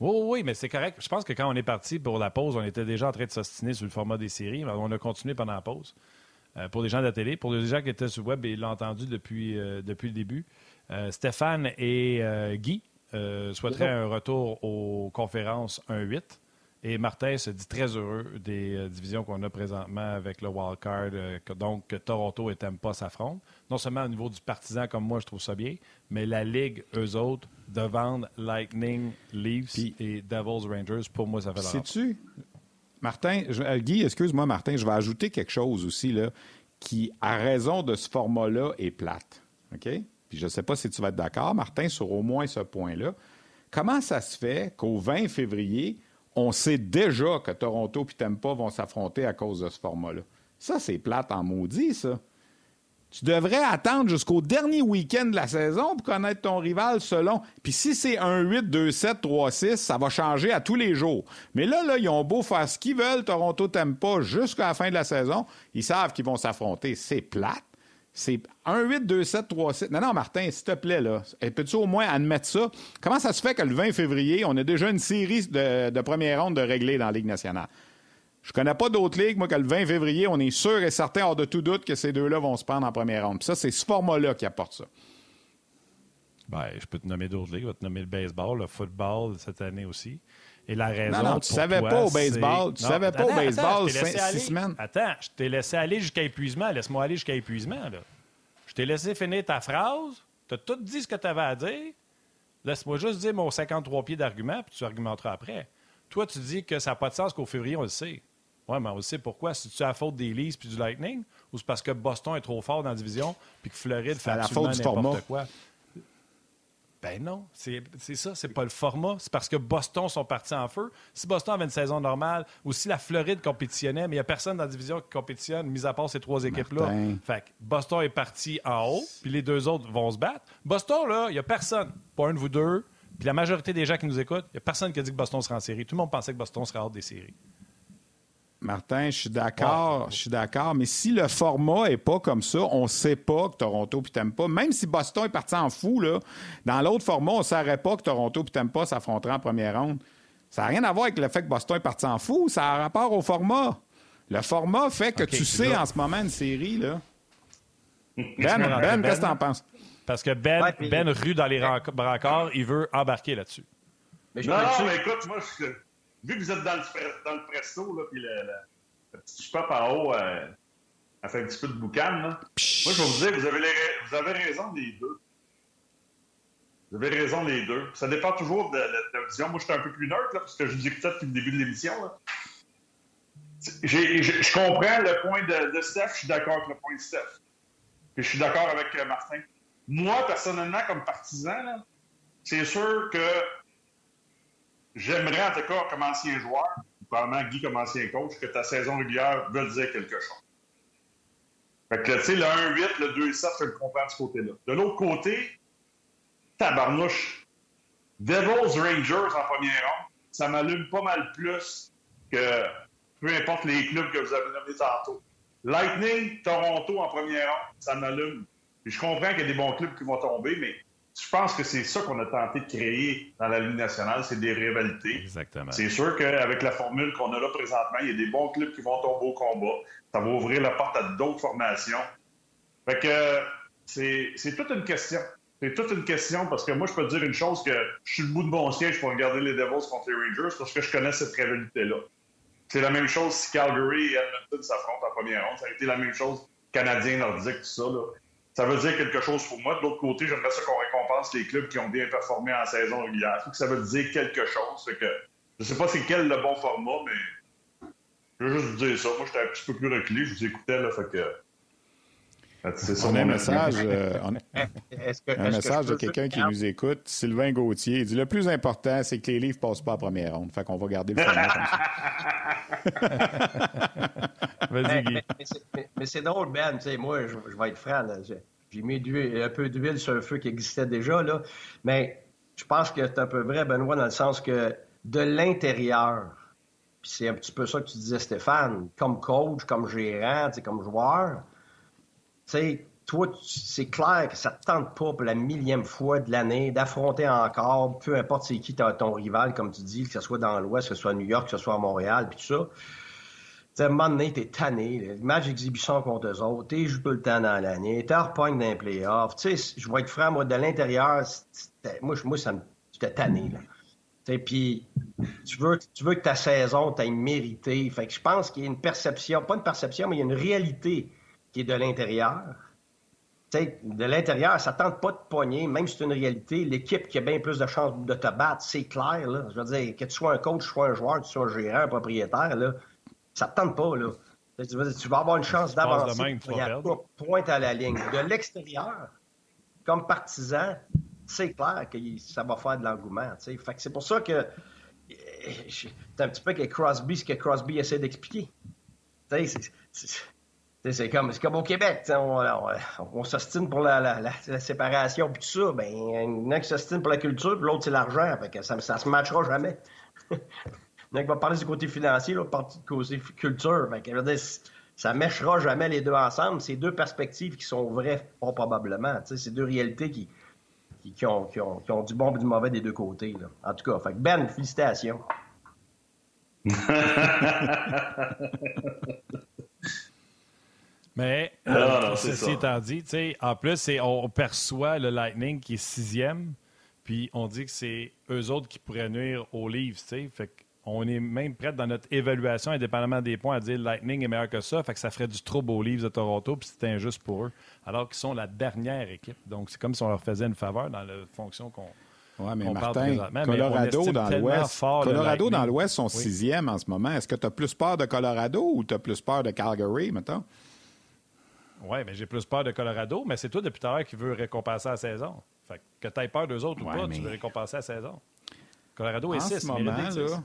Oui, oui, mais c'est correct. Je pense que quand on est parti pour la pause, on était déjà en train de s'ostiner sur le format des séries. On a continué pendant la pause. Euh, pour les gens de la télé, pour les gens qui étaient sur le web, ils l'ont entendu depuis, euh, depuis le début. Euh, Stéphane et Guy souhaiteraient un retour aux conférences 1-8. Et Martin se dit très heureux des divisions qu'on a présentement avec le wildcard. donc, que Toronto et Tampa s'affrontent. Non seulement au niveau du partisan, comme moi, je trouve ça bien, mais la Ligue, eux autres, de vendre Lightning, Leafs et Devils Rangers, pour moi, ça fait la Sais-tu? Martin, euh, Guy, excuse-moi, Martin, je vais ajouter quelque chose aussi, là, qui, à raison de ce format-là, est plate. OK? Puis je ne sais pas si tu vas être d'accord, Martin, sur au moins ce point-là. Comment ça se fait qu'au 20 février, on sait déjà que Toronto et Tampa vont s'affronter à cause de ce format-là? Ça, c'est plate en maudit, ça. Tu devrais attendre jusqu'au dernier week-end de la saison pour connaître ton rival selon. Puis si c'est un 8, 2, 7, 3, 6, ça va changer à tous les jours. Mais là, là, ils ont beau faire ce qu'ils veulent, Toronto t'aime jusqu'à la fin de la saison. Ils savent qu'ils vont s'affronter. C'est plate. C'est un 8, 2, 7, 3, 6. Non, non, Martin, s'il te plaît, là. Peux-tu au moins admettre ça? Comment ça se fait que le 20 février, on a déjà une série de, de première ronde de régler dans la Ligue nationale? Je connais pas d'autres ligues, moi, que le 20 février, on est sûr et certain, hors de tout doute, que ces deux-là vont se prendre en première ronde. Puis ça, c'est ce format-là qui apporte ça. Ben, je peux te nommer d'autres ligues. Je vais te nommer le baseball, le football cette année aussi. Et la raison. Non, non, tu savais pas au baseball. Tu savais pas au baseball six semaines. Attends, je t'ai laissé aller jusqu'à épuisement. Laisse-moi aller jusqu'à épuisement. Là. Je t'ai laissé finir ta phrase. Tu as tout dit ce que tu avais à dire. Laisse-moi juste dire mon 53 pieds d'argument, puis tu argumenteras après. Toi, tu dis que ça n'a pas de sens qu'au février, on le sait. Oui, mais on sait pourquoi. Si tu as la faute des Leafs puis du Lightning, ou c'est parce que Boston est trop fort dans la division, puis que Floride fait absolument n'importe quoi? Ben non, c'est ça, c'est pas le format. C'est parce que Boston sont partis en feu. Si Boston avait une saison normale, ou si la Floride compétitionnait, mais il n'y a personne dans la division qui compétitionne, mis à part ces trois équipes-là. Fait que Boston est parti en haut, puis les deux autres vont se battre. Boston, là, il n'y a personne, pas un de vous deux, puis la majorité des gens qui nous écoutent, il n'y a personne qui a dit que Boston sera en série. Tout le monde pensait que Boston serait hors des séries. Martin, je suis d'accord, je suis d'accord, mais si le format est pas comme ça, on ne sait pas que Toronto puis pas. Même si Boston est parti en fou, là, dans l'autre format, on ne saurait pas que Toronto puis pas s'affronteraient en première ronde. Ça n'a rien à voir avec le fait que Boston est parti en fou, ça a rapport au format. Le format fait que tu sais en ce moment une série, là. Ben, ben, qu'est-ce que tu en penses? Parce que Ben, ben rue dans les brancards, il veut embarquer là-dessus. non, non, mais écoute, moi, je vu que vous êtes dans le, le presto, là, puis le, le, petit pop en haut euh, a fait un petit peu de boucan, là. moi, je vais vous dire, vous avez, vous avez raison des deux. Vous avez raison les deux. Ça dépend toujours de, la vision. Moi, je suis un peu plus neutre, là, parce que je vous écoutais depuis le début de l'émission. Je comprends le point de, Steph, je suis d'accord avec le point de Steph. Je suis d'accord avec euh, Martin. Moi, personnellement, comme partisan, c'est sûr que j'aimerais en tout cas, comme ancien joueur, probablement Guy comme ancien coach, que ta saison régulière veuille dire quelque chose. Fait que, tu sais, le 1-8, le 2-7, je le comprends de ce côté-là. De l'autre côté, tabarnouche, Devils Rangers en première ronde, ça m'allume pas mal plus que peu importe les clubs que vous avez nommés tantôt. Lightning, Toronto en première ronde, ça m'allume. je comprends qu'il y a des bons clubs qui vont tomber, mais je pense que c'est ça qu'on a tenté de créer dans la Ligue nationale, c'est des rivalités. Exactement. C'est sûr qu'avec la formule qu'on a là présentement, il y a des bons clubs qui vont tomber au combat. Ça va ouvrir la porte à d'autres formations. Fait que c'est toute une question. C'est toute une question parce que moi, je peux te dire une chose que je suis le bout de bon siège pour regarder les Devils contre les Rangers parce que je connais cette rivalité-là. C'est la même chose si Calgary et Edmonton s'affrontent en première ronde. Ça a été la même chose Canadien, Nordique, tout ça. Là ça veut dire quelque chose pour moi. De l'autre côté, j'aimerais ça qu'on récompense les clubs qui ont bien performé en saison régulière. Ça veut dire quelque chose. que, je ne sais pas c'est quel le bon format, mais je veux juste vous dire ça. Moi, j'étais un petit peu plus reculé. Je vous écoutais, là, fait que... on a un message, euh, un message de quelqu'un qui nous écoute, Sylvain Gauthier. Il dit Le plus important, c'est que les livres ne passent pas à première ronde. Fait qu'on va garder le format comme ça. mais, mais, c'est drôle, Ben. Moi, je, vais être franc. J'ai mis un peu d'huile sur un feu qui existait déjà. Là. Mais je pense que c'est un peu vrai, Benoît, dans le sens que de l'intérieur, Puis c'est un petit peu ça que tu disais, Stéphane, comme coach, comme gérant, comme joueur. Sais, toi, c'est clair que ça te tente pas pour la millième fois de l'année d'affronter encore, peu importe c'est qui ton rival, comme tu dis, que ce soit dans l'Ouest, que ce soit à New York, que ce soit à Montréal, puis tout ça. À un moment donné, t'es tanné. Match d'exhibition contre eux autres, t'es joué tout le temps dans l'année, t'es repogne dans les playoffs. Tu sais, je vais être franc, moi, de l'intérieur, moi, moi, ça me... J'étais tanné, là. Puis tu veux, tu veux que ta saison t'aille mérité. Fait que je pense qu'il y a une perception, pas une perception, mais il y a une réalité qui est de l'intérieur. de l'intérieur, ça tente pas de pogner, même si c'est une réalité. L'équipe qui a bien plus de chances de te battre, c'est clair. Là. Je veux dire, que tu sois un coach, que tu sois un joueur, que tu sois un gérant, un propriétaire, là, ça te tente pas. Là. Tu, vas avoir une chance d'avancer. Pointe à la ligne. De l'extérieur, comme partisan, c'est clair que ça va faire de l'engouement. C'est pour ça que c'est un petit peu que Crosby, ce que Crosby essaie d'expliquer. C'est comme, comme au Québec, on, on, s'ostine pour la, la, séparation puis tout ça. Ben, il y en a qui s'ostine pour la culture, puis l'autre c'est l'argent. ça, ça se matchera jamais. il y en a qui va parler du côté financier, l'autre partie du côté culture. Fait que, ça ne mèchera jamais les deux ensemble. C'est deux perspectives qui sont vraies, pas probablement. C'est deux réalités qui, qui, ont, qui, ont, qui, ont, du bon et du mauvais des deux côtés. En tout cas, fait Ben, félicitations. Mais, euh, ceci étant dit, en plus, on perçoit le Lightning qui est sixième, puis on dit que c'est eux autres qui pourraient nuire aux Leafs. Fait on est même prêt dans notre évaluation, indépendamment des points, à dire Lightning est meilleur que ça. Fait que ça ferait du trouble aux Leafs de Toronto, puis c'est injuste pour eux. Alors qu'ils sont la dernière équipe. Donc, c'est comme si on leur faisait une faveur dans la fonction qu'on. Oui, mais Martin, Colorado dans l'Ouest. Colorado dans l'Ouest sont sixième en ce moment. Est-ce que tu as plus peur de Colorado ou tu as plus peur de Calgary, maintenant? Oui, mais j'ai plus peur de Colorado, mais c'est toi depuis tout à l'heure qui veux récompenser la saison. Fait que tu aies peur d'eux autres ou pas, tu veux récompenser la saison. Colorado est 6, moment, là,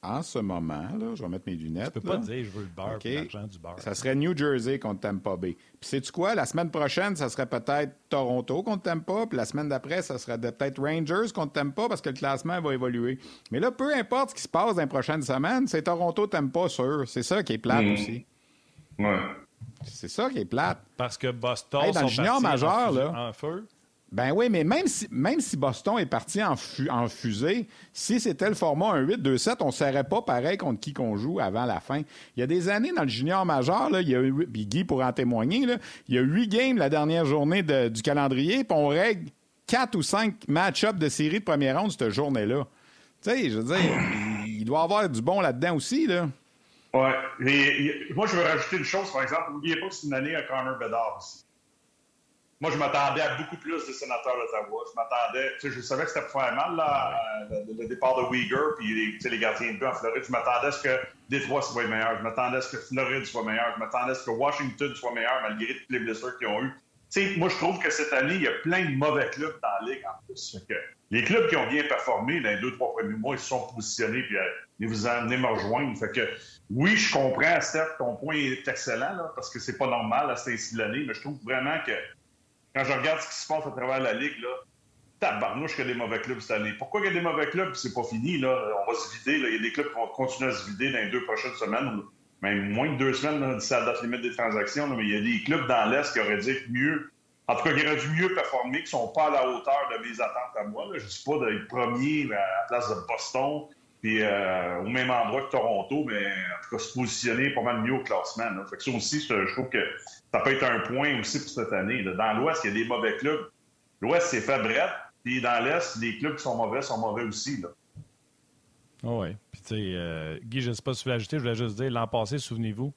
en ce moment, là, je vais mettre mes lunettes. Je peux pas dire je veux le beurre, l'argent du beurre. Ça serait New Jersey contre Tampa Bay. Puis sais-tu quoi? La semaine prochaine, ça serait peut-être Toronto contre Tampa. Puis la semaine d'après, ça serait peut-être Rangers contre Tampa parce que le classement va évoluer. Mais là, peu importe ce qui se passe dans les prochaines semaines, c'est Toronto-Tampa sûr. C'est ça qui est plate mmh. aussi. Ouais. C'est ça qui est plate. Parce que Boston hey, dans le junior majeur, là, en feu. Ben oui, mais même si, même si Boston est parti en, en fusée, si c'était le format 1 8-2-7, on ne saurait pas pareil contre qui qu'on joue avant la fin. Il y a des années dans le junior majeur, là, il y a puis Guy pour en témoigner, là, il y a huit games la dernière journée du calendrier, puis on règle quatre ou cinq match-ups de série de première ronde cette journée-là. Tu sais, je veux dire, il doit y avoir du bon là-dedans aussi, là. Ouais. moi, je veux rajouter une chose, par exemple. N'oubliez pas que c'est une année à Connor Bedard aussi. Moi, je m'attendais à beaucoup plus des sénateurs d'Ottawa. Je m'attendais, tu sais, je savais que c'était pour faire mal, là, le, départ de Uyghur, puis les, les gardiens de but en Floride. Je m'attendais à ce que Détroit soit meilleur. Je m'attendais à ce que Floride soit meilleur. Je m'attendais à ce que Washington soit meilleur, malgré toutes les blessures qu'ils ont eues. Tu sais, moi, je trouve que cette année, il y a plein de mauvais clubs dans la Ligue, en plus. Que les clubs qui ont bien performé dans les deux, trois premiers mois, ils se sont positionnés, puis euh, ils vous amenez me rejoindre. Fait que, oui, je comprends, Steph, ton point est excellent, là, parce que c'est pas normal à cette ainsi de l'année, mais je trouve vraiment que quand je regarde ce qui se passe à travers la Ligue, là, tabarnouche qu'il y a des mauvais clubs cette année. Pourquoi il y a des mauvais clubs c'est pas fini? Là? On va se vider. Là. Il y a des clubs qui vont continuer à se vider dans les deux prochaines semaines, même moins de deux semaines d'ici la date limite des transactions. mais il y a des clubs dans l'Est qui auraient dû mieux, en tout cas, qui auraient dû mieux performer, qui sont pas à la hauteur de mes attentes à moi. Je ne dis pas d'être premier à la place de Boston, puis euh, au même endroit que Toronto, mais en tout cas se positionner pas mal mieux au classement. Fait que ça aussi, je trouve que ça peut être un point aussi pour cette année. Dans l'Ouest, il y a des mauvais clubs. L'Ouest, c'est fait puis dans l'Est, les clubs qui sont mauvais sont mauvais aussi. Là. Oh oui. Puis, tu sais, euh, Guy, je ne sais pas si tu veux ajouter, je voulais juste dire, l'an passé, souvenez-vous,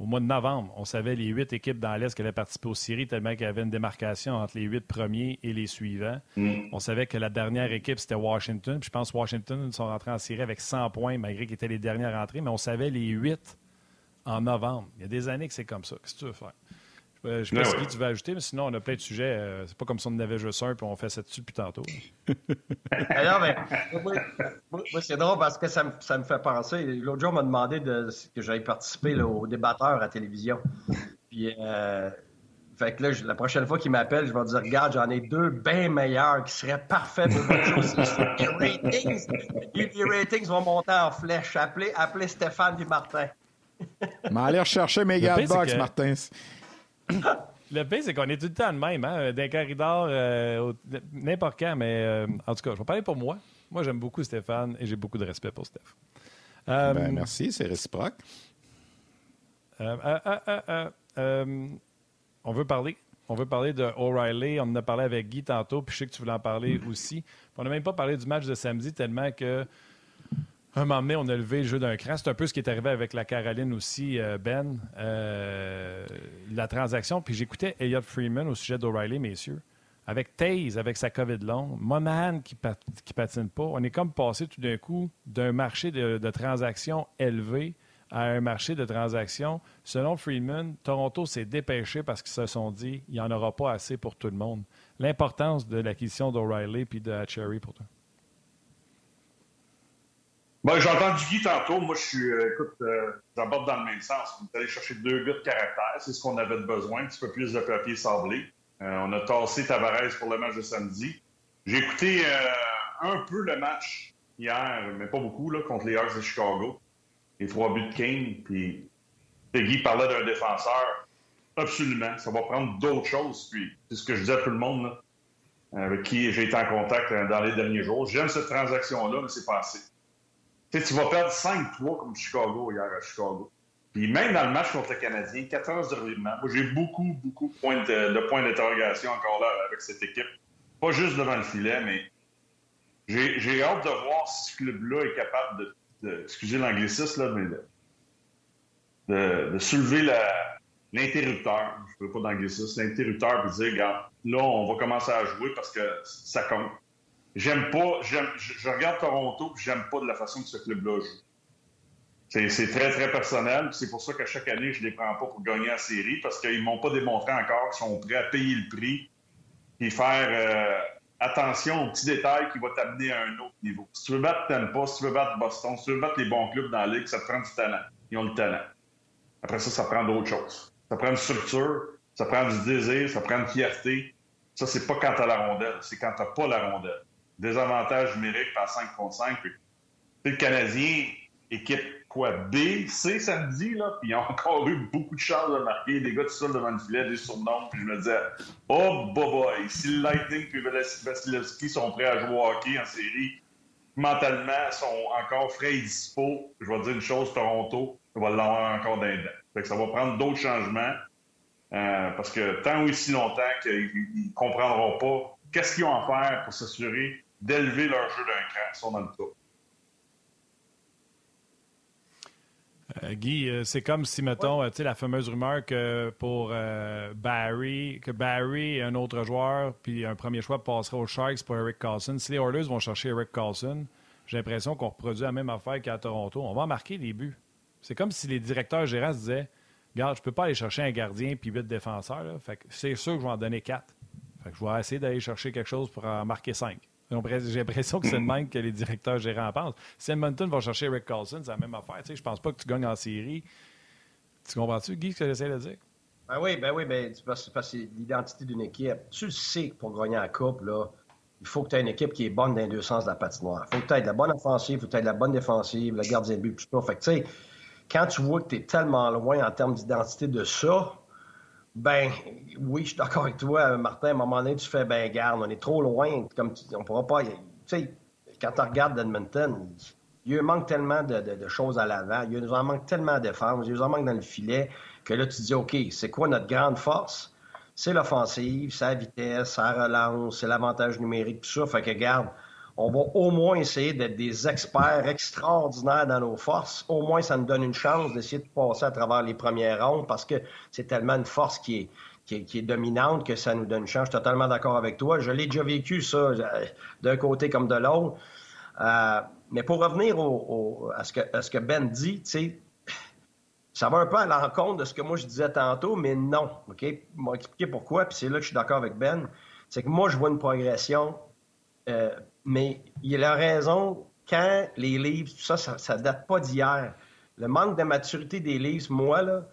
au mois de novembre, on savait les huit équipes dans l'Est qui allaient participer aux séries tellement qu'il y avait une démarcation entre les huit premiers et les suivants. Mm. On savait que la dernière équipe, c'était Washington. Puis je pense que Washington sont rentrés en série avec 100 points, malgré qu'ils étaient les dernières entrées, mais on savait les huit en novembre. Il y a des années que c'est comme ça. Qu'est-ce que tu veux faire? Je ne sais pas ce que tu veux ajouter, mais sinon, on a plein de sujets. Euh, c'est pas comme si on en avait juste un puis on fait ça dessus depuis tantôt. non, mais moi, c'est drôle parce que ça me, ça me fait penser. L'autre jour, on m'a demandé de, que j'aille participer au débatteur à télévision. Puis, euh, Fait que là, la prochaine fois qu'il m'appelle, je vais dire Regarde, j'en ai deux bien meilleurs qui seraient parfaits pour votre chose. les ratings, les ratings vont monter en flèche. Appelez, appelez Stéphane et Martin. Mais allez rechercher mes gars box, Martin. Le pire, c'est qu'on est tout le temps de même, hein? D'un corridor, euh, n'importe quand, mais euh, en tout cas, je vais parler pour moi. Moi, j'aime beaucoup Stéphane et j'ai beaucoup de respect pour Steph. Euh, ben, merci, c'est réciproque. on veut parler. On veut parler de O'Reilly. On en a parlé avec Guy tantôt, puis je sais que tu voulais en parler mm. aussi. On n'a même pas parlé du match de samedi tellement que un moment donné, on a levé le jeu d'un cran. C'est un peu ce qui est arrivé avec la Caroline aussi, euh, Ben, euh, la transaction. Puis j'écoutais Elliot Freeman au sujet d'O'Reilly, messieurs. Avec Taze, avec sa COVID longue, Monahan qui, qui patine pas. On est comme passé tout d'un coup d'un marché de, transactions élevé à un marché de transactions. Selon Freeman, Toronto s'est dépêché parce qu'ils se sont dit qu'il n'y en aura pas assez pour tout le monde. L'importance de l'acquisition d'O'Reilly puis de Cherry pour toi. Bon, j'ai entendu Guy tantôt. Moi, je suis, euh, écoute, euh, j'aborde dans le même sens. On est allé chercher deux gars de caractère. C'est ce qu'on avait besoin. Un petit peu plus de papier sablé. Euh, on a tassé Tavares pour le match de samedi. J'ai écouté un peu le match hier, mais pas beaucoup, là, contre les Hawks de Chicago. Les trois buts de Kane. Puis, Guy parlait d'un défenseur. Absolument. Ça va prendre d'autres choses. Puis, c'est ce que je disais à tout le monde, avec qui j'ai été en contact dans les derniers jours. J'aime cette transaction-là, mais c'est pas assez tu vas perdre 5-3 comme Chicago hier à Chicago. Puis même dans le match contre le Canadien, 14 de revirement. Moi, j'ai beaucoup, beaucoup de points, de, points d'interrogation encore là avec cette équipe. Pas juste devant le filet, mais j'ai hâte de voir si ce club-là est capable de, excusez l'anglicisme, là, mais de, de, soulever l'interrupteur. Je ne veux pas d'anglicisme, l'interrupteur, puis dire, regarde, là, on va commencer à jouer parce que ça compte. J'aime pas, je, regarde Toronto, puis j'aime pas de la façon que ce club-là joue. C'est très, très personnel. C'est pour ça qu'à chaque année, je les prends pas pour gagner la série, parce qu'ils m'ont pas démontré encore qu'ils sont prêts à payer le prix et faire euh, attention aux petits détails qui vont t'amener à un autre niveau. Si tu veux battre Tampa, si tu veux battre Boston, si tu veux battre les bons clubs dans la ligue, ça te prend du talent. Ils ont le talent. Après ça, ça prend d'autres choses. Ça prend une structure, ça prend du désir, ça prend une fierté. Ça, c'est pas quand t'as la rondelle, c'est quand t'as pas la rondelle désavantage numérique par 5 contre 5. Puis, le Canadien, équipe quoi, B, C samedi, là, puis ils ont encore eu beaucoup de chances de marquer, des gars tout seuls devant le filet, des surnoms, puis je me disais, oh, boy, si le Lightning et Vasilevski sont prêts à jouer au hockey en série, mentalement, sont encore frais et dispo, je vais dire une chose, Toronto, on va l'avoir encore d'un Fait ça va prendre d'autres changements, euh, parce que tant ou si longtemps qu'ils comprendront pas qu'est-ce qu'ils ont à faire pour s'assurer d'élever leur jeu d'un cran. Ils sont dans le. Euh, Guy, euh, c'est comme si, mettons, euh, tu sais, la fameuse rumeur que pour Barry, que Barry un autre joueur, puis un premier choix passerait aux Sharks pour Eric Carlson. Si les Oilers vont chercher Eric Carlson, j'ai l'impression qu'on reproduit la même affaire qu'à Toronto. On va marquer des buts. C'est comme si les directeurs gérants se disaient Regarde, je peux pas aller chercher un gardien puis huit défenseurs. C'est sûr que je vais en donner quatre. Fait que je vais essayer d'aller chercher quelque chose pour en marquer cinq. J'ai l'impression que c'est le même que les directeurs gérants pensent. Si Edmonton va chercher Rick Carlson, c'est la même affaire. Je pense pas que tu gagnes en série. Tu comprends-tu, Guy, ce que j'essaie de dire? Ben oui, ben oui, ben, parce que c'est l'identité d'une équipe. Tu le sais que pour gagner la Coupe, là, il faut que tu aies une équipe qui est bonne dans les deux sens de la patinoire. Il faut que tu aies de la bonne offensive, il faut que tu aies de la bonne défensive, le gardien de but, tout ça. Fait que, tu sais, quand tu vois que tu es tellement loin en termes d'identité de ça, ben, oui, je suis d'accord avec toi, Martin. À un moment donné, tu fais, ben, garde, on est trop loin. Comme tu, on pourra pas. Tu sais, quand tu regardes Edmonton, il manque tellement de, choses à l'avant. Il nous en manque tellement de défense. Il nous en manque dans le filet que là, tu te dis, OK, c'est quoi notre grande force? C'est l'offensive, c'est la vitesse, c'est la relance, c'est l'avantage numérique, tout ça. Fait que, garde, on va au moins essayer d'être des experts extraordinaires dans nos forces. Au moins, ça nous donne une chance d'essayer de passer à travers les premières rondes parce que c'est tellement une force qui est, qui est, dominante que ça nous donne une chance. Je suis totalement d'accord avec toi. Je l'ai déjà vécu, ça, euh, d'un côté comme de l'autre. Euh, mais pour revenir à, ce que, ce que Ben dit, ça va un peu à l'encontre de ce que moi je disais tantôt, mais non. OK? vais expliquer pourquoi, puis c'est là que je suis d'accord avec Ben. C'est que moi, je vois une progression euh, mais il a raison, quand les livres, tout ça, ça, date pas d'hier. Le manque de maturité des livres, moi, là,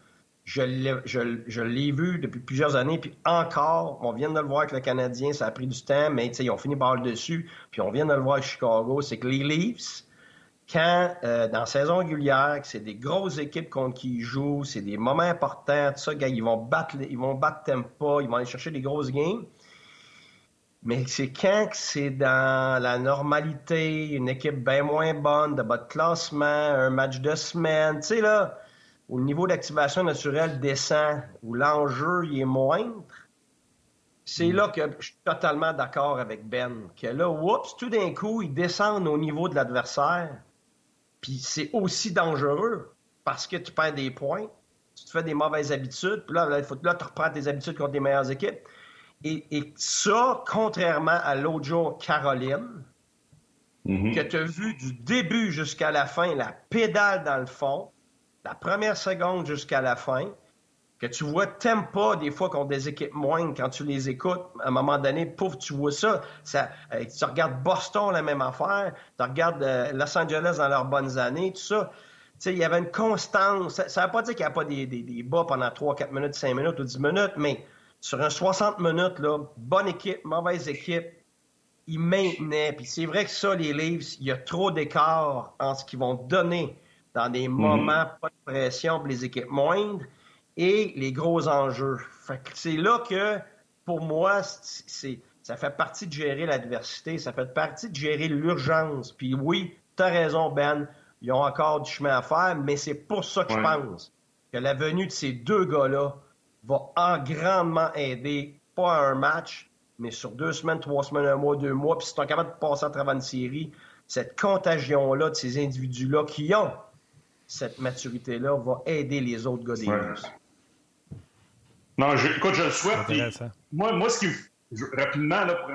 je l'ai vu depuis plusieurs années, puis encore, on vient de le voir avec le Canadien, ça a pris du temps, mais ils ont fini par le dessus, puis on vient de le voir avec Chicago, c'est que les Leafs, quand, euh, dans la saison régulière, c'est des grosses équipes contre qui ils jouent, c'est des moments importants, tout ça, gars, ils vont battre, ils vont battre Tempa, ils vont aller chercher des grosses games. Mais c'est quand c'est dans la normalité, une équipe bien moins bonne, de bas de classement, un match de semaine, tu sais, là, où le niveau d'activation naturelle descend, où l'enjeu est moindre, c'est mm. là que je suis totalement d'accord avec Ben. Que là, oups, tout d'un coup, ils descendent au niveau de l'adversaire. Puis c'est aussi dangereux parce que tu perds des points, tu te fais des mauvaises habitudes, puis là, là, faut, là tu reprends tes habitudes contre des meilleures équipes. Et, ça, contrairement à l'autre jour, Caroline, mm-hmm. que tu as vu du début jusqu'à la fin, la pédale dans le fond, la première seconde jusqu'à la fin, que tu vois t'aimes pas des fois contre des équipes moindres quand tu les écoutes, à un moment donné, pouf, tu vois ça. ça euh, tu regardes Boston, la même affaire, tu regardes euh, Los Angeles dans leurs bonnes années, tout ça. Tu il y avait une constance. Ça ne veut pas dire qu'il n'y a pas des, des, bas pendant 3, 4 minutes, 5 minutes ou 10 minutes, mais sur un 60 minutes, là, bonne équipe, mauvaise équipe, ils maintenaient. Puis c'est vrai que ça, les Leafs, il y a trop d'écart en ce qu'ils vont donner dans des mhm. moments pas de pression pour les équipes moindres et les gros enjeux. c'est là que, pour moi, c'est, ça fait partie de gérer l'adversité, ça fait partie de gérer l'urgence. Puis oui, tu as raison, Ben, ils ont encore du chemin à faire, mais c'est pour ça que je pense que la venue de ces deux gars-là va en grandement aider, pas à un match, mais sur deux semaines, trois semaines, un mois, deux mois, puis si tu es capable de passer à travers une série, cette contagion-là de ces individus-là qui ont cette maturité-là va aider les autres gars des Non, écoute, je le souhaite. moi, moi, ce qui rapidement, là, pour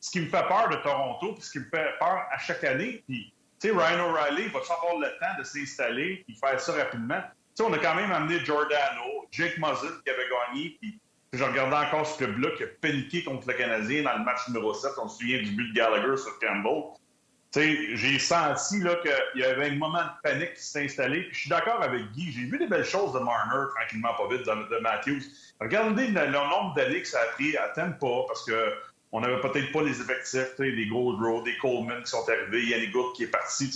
ce qui me fait peur de Toronto, puis ce qui me fait peur à chaque année, puis, tu sais, Ryan O'Reilly va avoir le temps de s'installer et faire ça rapidement? Tu sais, on a quand même amené Giordano, Jake Muzzin qui avait gagné, puis je regardais encore ce club-là qui a paniqué contre le Canadien dans le match numéro 7. On se souvient du but de Gallagher sur Campbell j'ai senti qu'il y avait un moment de panique qui s'est installé. je suis d'accord avec Guy. J'ai vu des belles choses de Marner, tranquillement, pas vite, de, Matthews. Regardez le, nombre d'années que ça a pris à pas parce que on n'avait peut-être pas les effectifs, des Goldrow, des Coleman qui sont arrivés, Yannick Good qui est parti.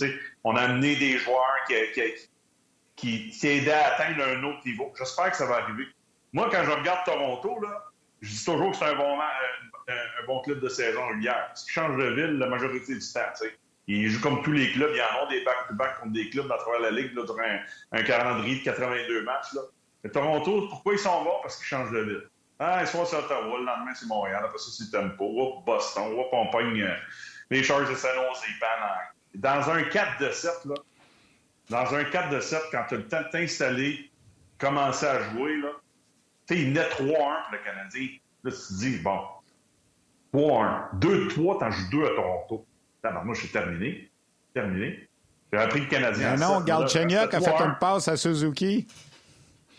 On a amené des joueurs qui, qui, qui, aidaient à atteindre un autre niveau. J'espère que ça va arriver. Moi, quand je regarde Toronto, je dis toujours que c'est un bon, bon club de saison régulière. Parce qu'ils changent de ville la majorité du temps. Ils jouent comme tous les clubs. Il y en a des back-to-back contre des clubs à travers la Ligue là, un, calendrier de 82 matchs. Là. Mais Toronto, pourquoi ils sont bons? Parce qu'ils changent de ville. Ah, ils sont à Ottawa, le lendemain, c'est Montréal. Après ça, c'est Tempo. Ou Boston. Ou on pogne euh, les Chargers de San Jose. Dans un 4 de 7, là, dans un 4 de 7, quand tu as le temps de t'installer, commencer à jouer, là, tu sais, il naît 3-1 pour le Canadien. Là, tu te dis, bon, 3-1. 2-3, t'en joues 2 à Toronto moi, je suis terminé. Terminé. J'ai appris le Canadien. Mais non, Galchenyuk a fait une passe à Suzuki.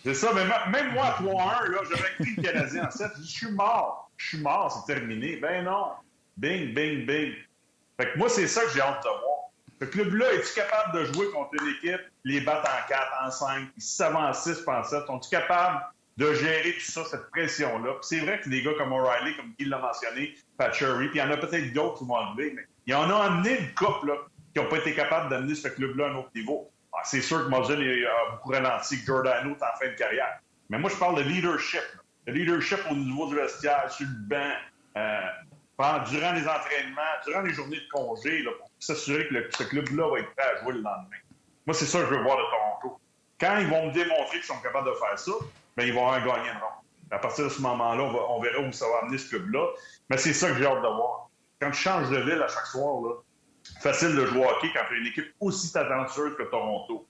C'est ça, mais même moi, à 3-1, j'aurais pris le Canadien en 7. Je suis mort. Je suis mort, c'est terminé. Ben non. Bing, bing, bing. Fait que moi, c'est ça que j'ai hâte de voir. Ce club-là, es-tu capable de jouer contre une équipe, les battre en 4, en 5, ils savent en 6, en 7? Sont-ils capables de gérer tout ça, cette pression-là? c'est vrai que des gars comme O'Reilly, comme Guy l'a mentionné, Patchery, puis il y en a peut-être d'autres qui vont arriver, mais il en a amené une couple qui n'ont pas été capables d'amener ce club-là à un autre niveau. Ah, c'est sûr que Muzzin a beaucoup ralenti, que Giordano est en fin de carrière. Mais moi, je parle de leadership. Le leadership au niveau du vestiaire, sur le banc, euh, durant les entraînements, durant les journées de congé, pour s'assurer que ce club-là va être prêt à jouer le lendemain. Moi, c'est ça que je veux voir de Toronto. Quand ils vont me démontrer qu'ils sont capables de faire ça, bien, ils vont avoir gagné une ronde. À partir de ce moment-là, on, on verra où ça va amener ce club-là. Mais c'est ça que j'ai hâte de voir quand tu changes de ville à chaque soir, là, facile de jouer au hockey quand tu as une équipe aussi talentueuse que Toronto.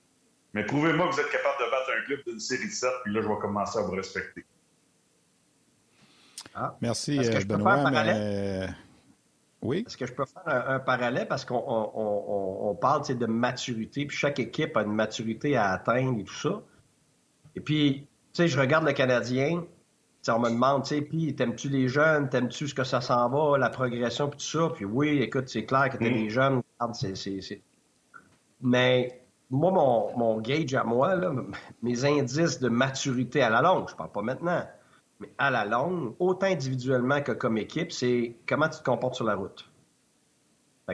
Mais prouvez-moi que vous êtes capable de battre un club d'une série de 7, puis là, je vais commencer à vous respecter. Ah. Merci, Benoît. Mais... Oui. Est-ce que je peux faire un, parallèle? Parce qu'on on, parle de maturité, puis chaque équipe a une maturité à atteindre et tout ça. Et puis, tu sais, je regarde le Canadien, on me demande, tu sais, puis t'aimes-tu les jeunes, t'aimes-tu ce que ça s'en va, la progression, puis tout ça? Puis oui, écoute, c'est clair que t'es mm. jeunes, c'est, Mais moi, mon, mon, gauge à moi, là, mes indices de maturité à la longue, je parle pas maintenant, mais à la longue, autant individuellement que comme équipe, c'est comment tu te comportes sur la route.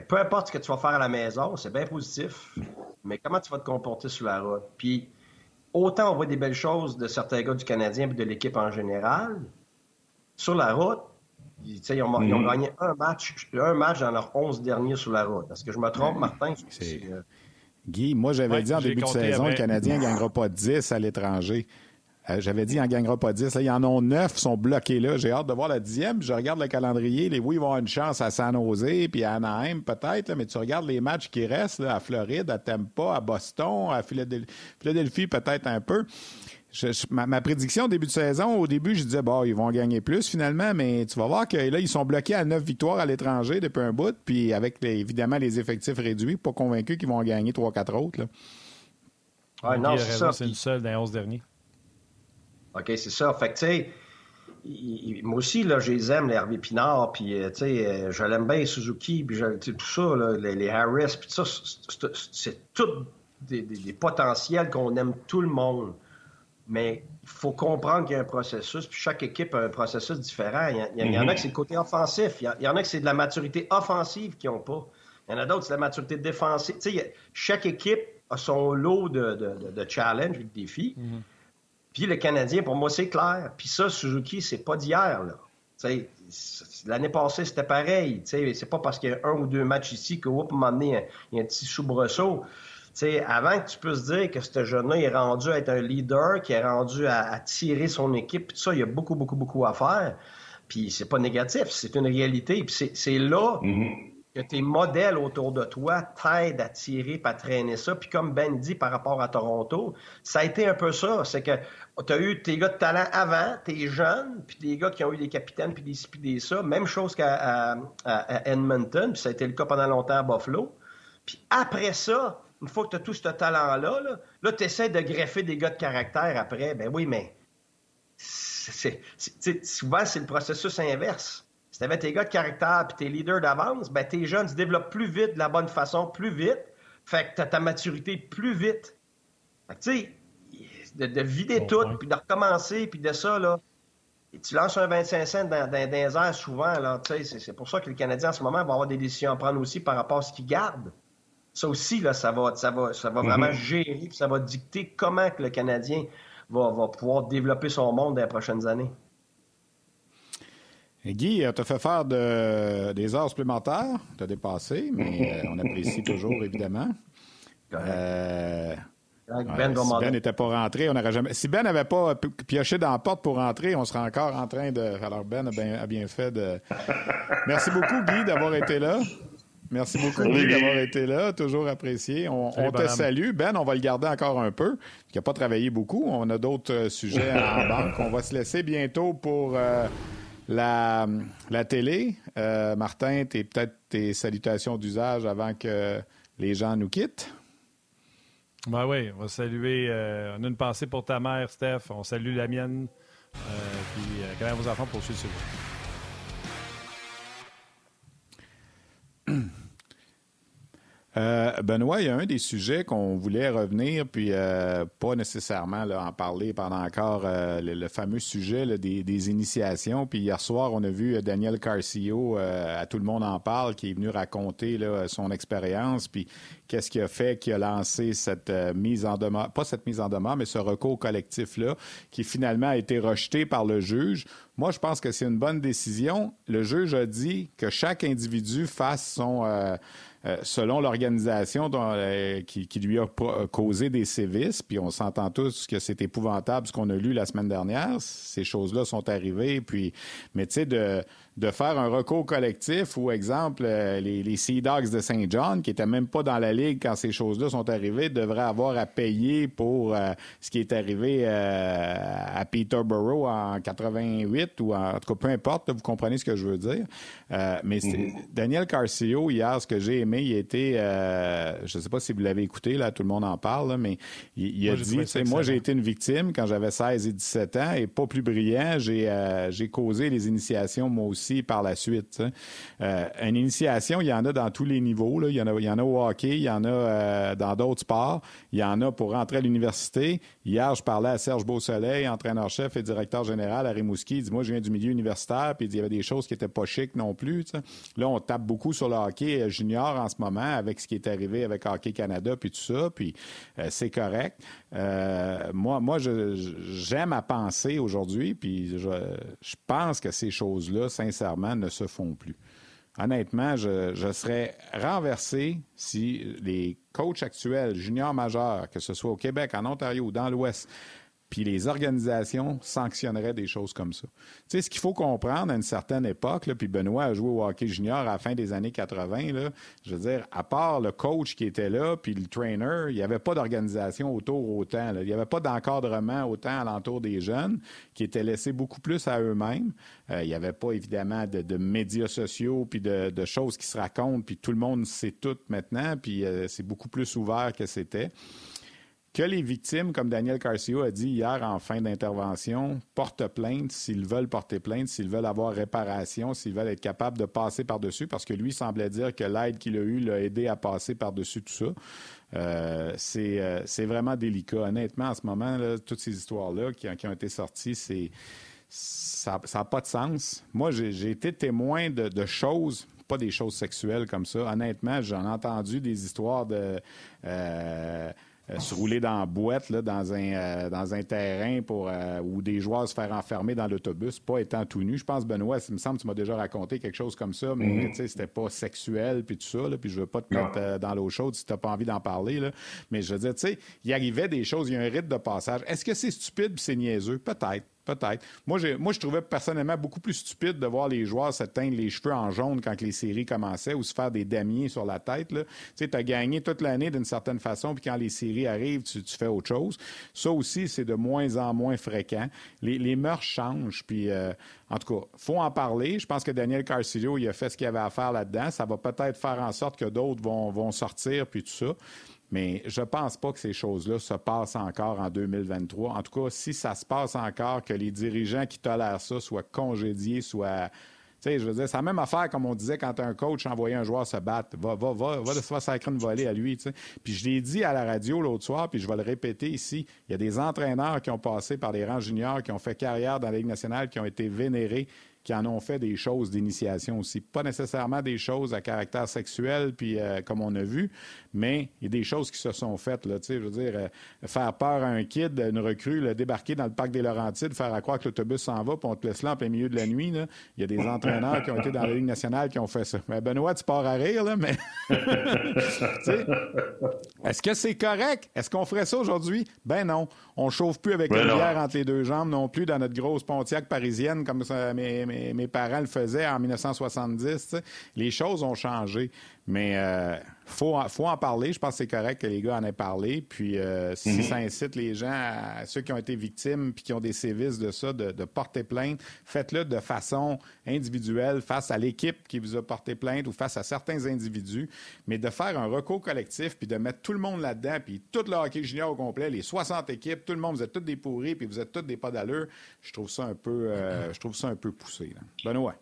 peu importe ce que tu vas faire à la maison, c'est bien positif, mais comment tu vas te comporter sur la route. Puis, autant on voit des belles choses de certains gars du Canadien et de l'équipe en général, sur la route, ils, ont, mhm. gagné un match, un match dans leurs 11 derniers sur la route. Est-ce que je me trompe, Martin? Euh, Guy, moi, j'avais dit en début de saison, le Canadien ne gagnera pas 10 à l'étranger. Euh, j'avais dit, il n'en gagnera pas 10. Là, il y en a 9 sont bloqués là. J'ai hâte de voir la dixième. Je regarde le calendrier. Les oui, ils vont avoir une chance à San Jose puis à Anaheim peut-être. Mais tu regardes les matchs qui restent à Floride, à Tampa, à Boston, à Philadelphie, peut-être un peu. ma, prédiction au début de saison, au début, je disais, bon, ils vont gagner plus finalement, mais tu vas voir que là, ils sont bloqués à 9 victoires à l'étranger depuis un bout, puis avec évidemment les effectifs réduits, pas convaincus qu'ils vont gagner 3-4 autres. Là. Ouais, non, c'est ça. C'est une seule dans les 11 derniers. OK, c'est ça. Fait que, tu sais, moi aussi, là, je les aime, les Hervé Pinard, puis, euh, tu sais, euh, je l'aime bien, Suzuki, puis tout ça, là, les, Harris, puis tout ça, c'est tout des, potentiels qu'on aime tout le monde. Mais il faut comprendre qu'il y a un processus, puis chaque équipe a un processus différent. Il y, en a mm-hmm. que c'est le côté offensif, il y, en a que c'est de la maturité offensive qu'ils n'ont pas. Il y en a d'autres, c'est la maturité défensive. Tu sais, chaque équipe a son lot de, de, de, challenges, de défis. Mm-hmm. Puis le Canadien, pour moi, c'est clair. Puis ça, Suzuki, c'est pas d'hier, là. L'année passée, c'était pareil. C'est pas parce qu'il y a un ou deux matchs ici que, oups, un il un petit soubresaut. sais, avant que tu puisses dire que ce jeune-là est rendu à être un leader, qui est rendu à, tirer son équipe, ça, il y a beaucoup, beaucoup, beaucoup à faire. Puis c'est pas négatif, c'est une réalité. Puis c'est là mm-hmm que tes modèles autour de toi t'aident à tirer, à traîner ça. Puis comme Ben dit par rapport à Toronto, ça a été un peu ça. C'est que tu as eu tes gars de talent avant, tes jeunes, puis des gars qui ont eu des capitaines, puis des ci, des ça. Même chose qu'à Edmonton, puis ça a été le cas pendant longtemps à Buffalo. Puis après ça, une fois que tu as tout ce talent-là, là, là tu essaies de greffer des gars de caractère après. Ben oui, mais souvent, c'est le processus inverse. Tu avais tes gars de caractère et tes leaders d'avance, ben tes jeunes se développent plus vite de la bonne façon, plus vite. Fait que tu as ta maturité plus vite. Fait que tu sais, de, vider tout, puis de recommencer, puis de ça, là. Et tu lances un 25 cents dans, dans, les airs souvent, là, tu sais, c'est pour ça que le Canadien, en ce moment, va avoir des décisions à prendre aussi par rapport à ce qu'il garde. Ça aussi, là, ça va, ça va, ça va vraiment mm-hmm. gérer, puis ça va dicter comment que le Canadien va, va pouvoir développer son monde dans les prochaines années. Guy, tu as fait faire des heures supplémentaires. Tu as dépassé, mais euh, on apprécie toujours, évidemment. Euh, ben si Ben n'était pas rentré, on n'aurait jamais. Si Ben n'avait pas pioché dans la porte pour rentrer, on serait encore en train de. Alors Ben a bien, fait de. Merci beaucoup, Guy, d'avoir été là. Merci beaucoup, Guy, d'avoir été là. Toujours apprécié. On, te salue. Ben, on va le garder encore un peu. Il n'a pas travaillé beaucoup. On a d'autres euh, sujets en banque. On va se laisser bientôt pour. La, la télé, euh, Martin, t'es peut-être tes salutations d'usage avant que les gens nous quittent. Ben oui, on va saluer. Euh, on a une pensée pour ta mère, Steph. On salue la mienne. Euh, puis, quand même vos enfants pour suivre Euh, Benoît, il y a un des sujets qu'on voulait revenir, puis euh, pas nécessairement en parler pendant encore euh, le, fameux sujet des, initiations. Puis hier soir, on a vu Daniel Carcio, à tout le monde en parle, qui est venu raconter son expérience, puis qu'est-ce qui a fait qu'il a lancé cette mise en demeure, pas cette mise en demeure, mais ce recours collectif-là, qui finalement a été rejeté par le juge. Moi, je pense que c'est une bonne décision. Le juge a dit que chaque individu fasse son euh, selon l'organisation euh, qui, lui a euh, causé des sévices, puis on s'entend tous que c'est épouvantable ce qu'on a lu la semaine dernière. Ces choses-là sont arrivées, puis mais tu sais de de faire un recours collectif ou, exemple, euh, les, les Sea Dogs de Saint John, qui n'étaient même pas dans la Ligue quand ces choses-là sont arrivées, devraient avoir à payer pour euh, ce qui est arrivé euh, à Peterborough en 88 ou en, tout cas, peu importe, vous comprenez ce que je veux dire. mais mm-hmm. Daniel Carcio, hier, ce que j'ai aimé. Il a été, euh, je ne sais pas si vous l'avez écouté, là, tout le monde en parle, mais il, a dit, moi, j'ai été une victime quand j'avais 16 et 17 ans et pas plus brillant. J'ai euh, j'ai causé les initiations, moi aussi, par la suite. Euh, une initiation, il y en a dans tous les niveaux. Il, y en a, au hockey, il y en a dans d'autres sports. Il y en a pour rentrer à l'université. Hier, je parlais à Serge Beausoleil, entraîneur-chef et directeur général à Rimouski. Il dit, moi, je viens du milieu universitaire, puis il, dit, il y avait des choses qui n'étaient pas chic non plus. Là, on tape beaucoup sur le hockey junior en ce moment avec ce qui est arrivé avec Hockey Canada, puis tout ça, puis euh, c'est correct. Euh, moi, moi j'aime à penser aujourd'hui, puis je, pense que ces choses-là, sincèrement, ne se font plus. Honnêtement, je, je, serais renversé si les coachs actuels, juniors majeurs, que ce soit au Québec, en Ontario ou dans l'Ouest, puis les organisations sanctionneraient des choses comme ça. Tu sais, ce qu'il faut comprendre à une certaine époque, là, puis Benoît a joué au hockey junior à la fin des années 80, là, je veux dire, à part le coach qui était là, puis le trainer, il n'y avait pas d'organisation autour autant. Là. Il n'y avait pas d'encadrement autant alentour des jeunes, qui étaient laissés beaucoup plus à eux-mêmes. Euh, il n'y avait pas, évidemment, de, médias sociaux, puis de, choses qui se racontent, puis tout le monde sait tout maintenant, puis euh, c'est beaucoup plus ouvert que c'était que les victimes, comme Daniel Carcio a dit hier en fin d'intervention, portent plainte s'ils veulent porter plainte, s'ils veulent avoir réparation, s'ils veulent être capables de passer par-dessus, parce que lui semblait dire que l'aide qu'il a eue l'a aidé à passer par-dessus tout ça. Euh, euh, c'est vraiment délicat. Honnêtement, en ce moment, toutes ces histoires-là qui, ont été sorties, c'est ça n'a pas de sens. Moi, j'ai été témoin de, choses, pas des choses sexuelles comme ça. Honnêtement, j'en ai entendu des histoires de... Euh, euh, se rouler dans la boîte là, dans, un, euh, dans un terrain pour euh, où des joueurs se faire enfermer dans l'autobus, pas étant tout nu. Je pense, Benoît, il me semble que tu m'as déjà raconté quelque chose comme ça, mais mm-hmm. tu sais, c'était pas sexuel puis tout ça. Là, puis je veux pas te mettre dans l'eau chaude si tu n'as pas envie d'en parler. Là. Mais je veux dire, tu sais, il arrivait des choses, il y a un rythme de passage. Est-ce que c'est stupide c'est niaiseux? Peut-être. Peut-être. Moi, moi, je trouvais personnellement beaucoup plus stupide de voir les joueurs se teindre les cheveux en jaune quand les séries commençaient ou se faire des damiers sur la tête. Tu sais, as gagné toute l'année d'une certaine façon, puis quand les séries arrivent, tu, fais autre chose. Ça aussi, c'est de moins en moins fréquent. Les, les mœurs changent, puis euh, en tout cas, faut en parler. Je pense que Daniel Carcillo, il a fait ce qu'il avait à faire là-dedans. Ça va peut-être faire en sorte que d'autres vont, vont sortir, puis tout ça. Mais je ne pense pas que ces choses-là se passent encore en 2023. En tout cas, si ça se passe encore, que les dirigeants qui tolèrent ça soient congédiés, soient. Tu sais, je veux dire, c'est la même affaire comme on disait quand un coach envoyait un joueur se battre. Va, va, va, va, va sacrer une volée à lui. Puis je l'ai dit à la radio l'autre soir, puis je vais le répéter ici. Il y a des entraîneurs qui ont passé par les rangs juniors, qui ont fait carrière dans la Ligue nationale, qui ont été vénérés qui en ont fait des choses d'initiation aussi. Pas nécessairement des choses à caractère sexuel, puis euh, comme on a vu, mais il y a des choses qui se sont faites. Là, je veux dire, euh, faire peur à un kid, une recrue, le débarquer dans le parc des Laurentides, faire à croire que l'autobus s'en va, puis on te laisse là en plein milieu de la nuit. Là. Il y a des entraîneurs qui ont été dans la Ligue nationale qui ont fait ça. Mais Benoît, tu pars à rire, là, mais... Est-ce que c'est correct? Est-ce qu'on ferait ça aujourd'hui? Ben non. On chauffe plus avec une bière entre les deux jambes non plus dans notre grosse Pontiac parisienne comme ça, mais mes, parents le faisaient en 1970. Les choses ont changé. Mais euh, faut, faut en parler. Je pense que c'est correct que les gars en aient parlé. Puis euh, si mhm. ça incite les gens, à, ceux qui ont été victimes puis qui ont des sévices de ça, de, porter plainte, faites-le de façon individuelle face à l'équipe qui vous a porté plainte ou face à certains individus. Mais de faire un recours collectif puis de mettre tout le monde là-dedans, puis tout le hockey junior au complet, les 60 équipes, tout le monde, vous êtes tous des pourris puis vous êtes tous des pas d'allure. Je trouve ça un peu, euh, je trouve ça un peu poussé. Là. Benoît?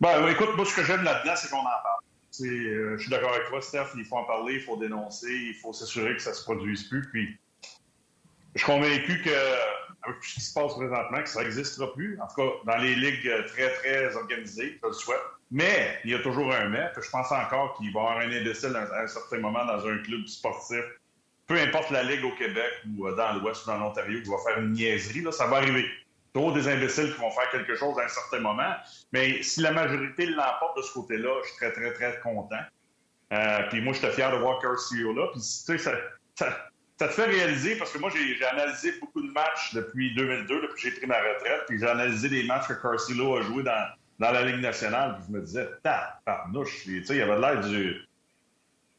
Ben, écoute, moi, ce que j'aime là-dedans, c'est qu'on en parle. Euh, je suis d'accord avec toi, Steph. Il faut en parler, il faut dénoncer, il faut s'assurer que ça ne se produise plus. Puis, je suis convaincu que, avec tout ce qui se passe présentement, que ça n'existera plus. En tout cas, dans les ligues très, très organisées, je le souhaite. Mais il y a toujours un mais, je pense encore qu'il va y avoir un imbécile à un certain moment dans un club sportif, peu importe la ligue au Québec ou euh, dans l'Ouest ou dans l'Ontario, qui va faire une niaiserie. Ça va arriver des imbéciles qui vont faire quelque chose à un certain moment. Mais si la majorité l'emporte de ce côté-là, je suis très, très, très content. Euh, puis moi, j'étais fier de voir Curcio là. Puis, tu sais, ça, ça, te fait réaliser, parce que moi, j'ai analysé beaucoup de matchs depuis 2002, depuis que j'ai pris ma retraite, puis j'ai analysé des matchs que Carcillo a joué dans, dans la Ligue nationale, puis je me disais, tabarnouche, tu sais, il avait l'air du...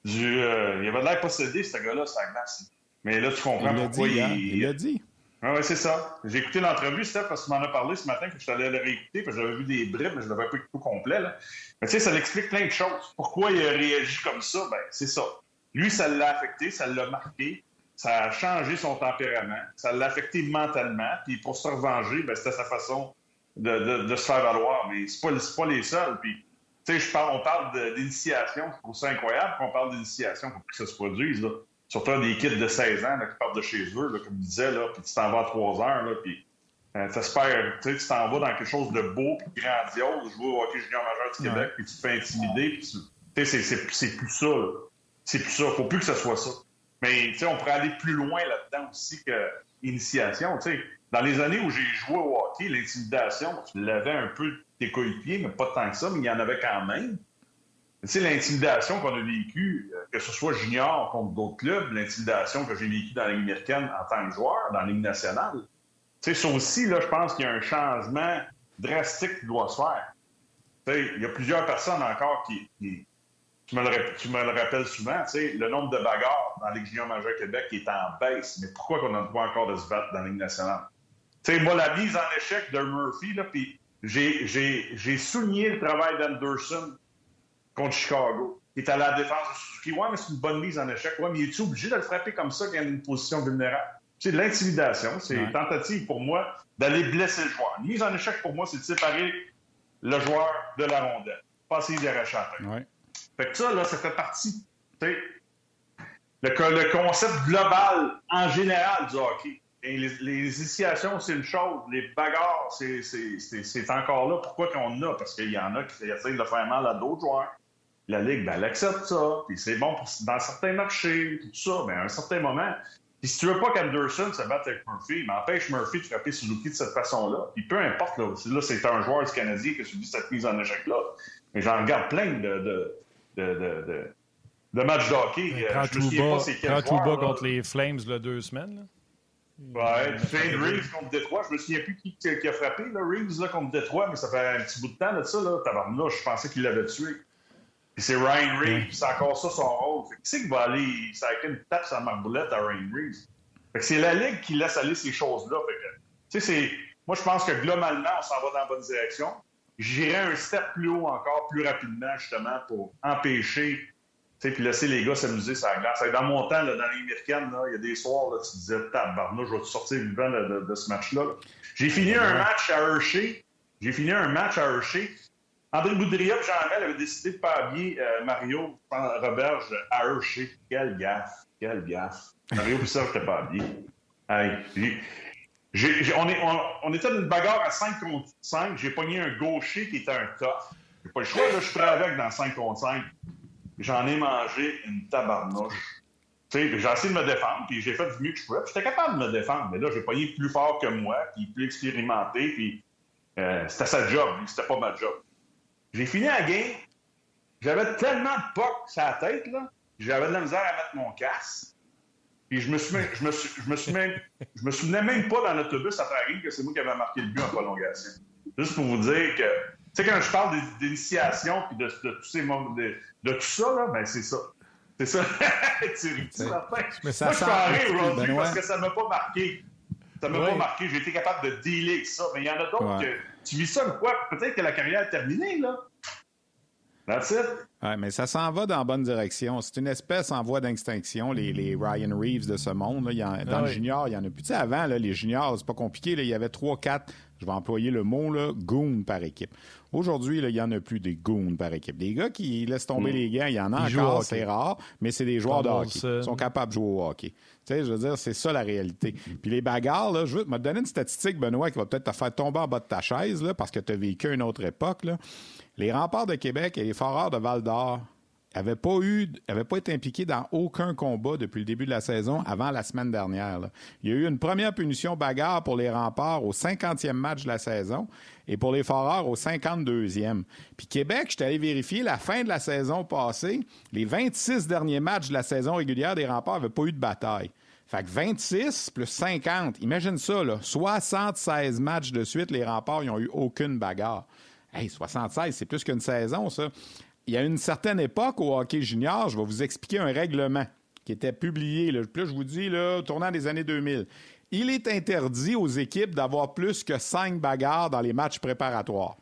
du euh, il avait l'air possédé, ce gars-là, ça glace. Mais là, tu comprends pourquoi il... Hein? Il l'a dit. Ah oui, c'est ça. J'ai écouté l'entrevue, Steph, parce que tu m'en as parlé ce matin, que je t'allais le réécouter, parce que j'avais vu des bribes, mais je l'avais pas écouté au complet. Là. Mais tu sais, ça l'explique plein de choses. Pourquoi il a réagi comme ça? Ben, c'est ça. Lui, ça l'a affecté, ça l'a marqué, ça a changé son tempérament, ça l'a affecté mentalement, puis pour se revenger, ben, c'était sa façon de, de, se faire valoir. Mais c'est pas, pas les seuls. Puis, tu sais, on parle d'initiation, je trouve ça incroyable qu'on parle d'initiation pour que ça se produise. Là surtout des kids de 16 ans qui partent de chez eux, comme je disais, là, puis tu t'en vas à 3 heures, là, puis euh, tu t'en vas dans quelque chose de beau puis grandiose, jouer au hockey junior majeur du Québec, puis tu te fais intimider, puis tu sais, c'est plus ça, C'est plus ça. Faut plus que ce soit ça. Mais, tu sais, on pourrait aller plus loin là-dedans aussi que l'initiation, tu sais. Dans les années où j'ai joué au hockey, l'intimidation, tu l'avais un peu tes coéquipiers, mais pas tant que ça, mais il y en avait quand même. Tu sais, l'intimidation qu'on a vécue, euh, que ce soit junior contre d'autres clubs, l'intimidation que j'ai vécue dans la Ligue américaine en tant que joueur, dans la Ligue nationale, tu sais, ça aussi, là, je pense qu'il y a un changement drastique qui doit se faire. Tu sais, il y a plusieurs personnes encore qui, tu, me le, rappelles souvent, tu sais, le nombre de bagarres dans la Ligue junior majeure Québec est en baisse. Mais pourquoi qu'on n'a pas encore de se battre dans la Ligue nationale? Tu sais, moi, la mise en échec de Murphy, là, puis j'ai souligné le travail d'Anderson contre Chicago. Il est à la défense de Suzuki. Ouais, mais c'est une bonne mise en échec. Ouais, mais il est obligé de le frapper comme ça quand il y a une position vulnérable? C'est de l'intimidation. C'est une tentative pour moi d'aller blesser le joueur. Une mise en échec pour moi, c'est de séparer le joueur de la rondelle. Pas essayer d'arracher la Fait que ça, là, ça fait partie. Le, le concept global en général du hockey. Et les, initiations, c'est une chose. Les bagarres, c'est encore là. Pourquoi qu'on a? Parce qu'il y en a qui essayent de faire mal à d'autres joueurs la Ligue, ben, elle accepte ça, puis c'est bon dans certains marchés, tout ça, mais à un certain moment, puis si tu veux pas qu'Anderson se batte avec Murphy, mais empêche Murphy de frapper Suzuki de cette façon-là, puis peu importe, là, là c'est un joueur du Canadien qui a subi cette mise en échec-là, mais j'en regarde plein de, de, de, de, de matchs de hockey. Prends tout bas, contre les Flames, là, deux semaines, là. Ouais, Fane Reeves contre Détroit. Je me souviens plus qui, qui a frappé, là, Reeves, là, contre Détroit, mais ça fait un petit bout de temps de ça, là. Tabarnouche, je pensais qu'il l'avait tué c'est Ryan Reeves, c'est encore ça son rôle. Fait qui c'est qui va aller ça une tape sur la marboulette à Ryan Reeves? Fait que c'est la Ligue qui laisse aller ces choses-là. Fait que, c'est, moi, je pense que globalement, on s'en va dans la bonne direction. J'irai un step plus haut encore, plus rapidement, justement, pour empêcher, puis laisser les gars s'amuser sur la glace. Dans mon temps, là, dans les américaines, il y a des soirs, là, tu disais, tabarnou, je vais te sortir vivant de, de, ce match-là. J'ai fini un match à Hershey. J'ai fini un match à Hershey. André Boudria Jean-Amel avaient décidé de pas habiller euh, Mario Roberge à Hershey. Quelle gaffe, quelle gaffe. Mario Bissard n'était pas habillé. on, est, on, était dans une bagarre à 5 contre 5. J'ai pogné un gaucher qui était un tough. J'ai pas le choix, je suis avec dans 5 contre 5. J'en ai mangé une tabarnouche. J'ai essayé de me défendre, puis j'ai fait du mieux que je pouvais. J'étais capable de me défendre, mais là, j'ai pogné plus fort que moi, puis plus expérimenté, puis euh, c'était sa job, c'était pas ma job. J'ai fini la game. J'avais tellement de poc sur la tête, là. J'avais de la misère à mettre mon casque. Puis je me je me je me je souvenais même pas dans l'autobus la game que c'est moi qui avais marqué le but en prolongation. Juste pour vous dire que, tu sais, quand je parle d'initiation puis de, de, tous ces de, de tout ça, là, ben c'est ça. C'est ça. tu ris, Mais ça Moi, je suis aujourd'hui parce que ça ne m'a pas marqué. Ça ne m'a pas marqué. J'ai été capable de dealer avec ça. Mais il y en a d'autres que tu vis ça quoi? Peut-être que la carrière est terminée, là. That's it. Ouais, mais ça s'en va dans la bonne direction. C'est une espèce en voie d'extinction, les, les, Ryan Reeves de ce monde. Là. Il y en, dans ah le junior, il y en a plus. Tu sais, avant, là, les juniors, c'est pas compliqué. Là. Il y avait trois, quatre, je vais employer le mot, là, goons par équipe. Aujourd'hui, il y en a plus des goons par équipe. Des gars qui laissent tomber hmm. les gars, il y en a encore, c'est rare, mais c'est des joueurs de hockey. Ils sont capables de jouer au hockey. Tu sais, je veux dire, c'est ça la réalité. Puis les bagarres, là, je veux te donner une statistique, Benoît, qui va peut-être te faire tomber en bas de ta chaise, là, parce que tu as vécu une autre époque. Là. Les remparts de Québec et les foreurs de Val d'Or n'avaient pas été impliqués dans aucun combat depuis le début de la saison avant la semaine dernière. Il y a eu une première punition bagarre pour les remparts au 50e match de la saison et pour les foreurs au 52e. Puis Québec, je suis allé vérifier la fin de la saison passée, les 26 derniers matchs de la saison régulière des remparts n'avaient pas eu de bataille. Fait que 26 plus 50, imagine ça, là, 76 matchs de suite, les remparts, n'ont eu aucune bagarre. Hey, 76, c'est plus qu'une saison, ça. Il y a une certaine époque au hockey junior, je vais vous expliquer un règlement qui était publié, là, plus je vous dis, là, tournant des années 2000. il est interdit aux équipes d'avoir plus que cinq bagarres dans les matchs préparatoires.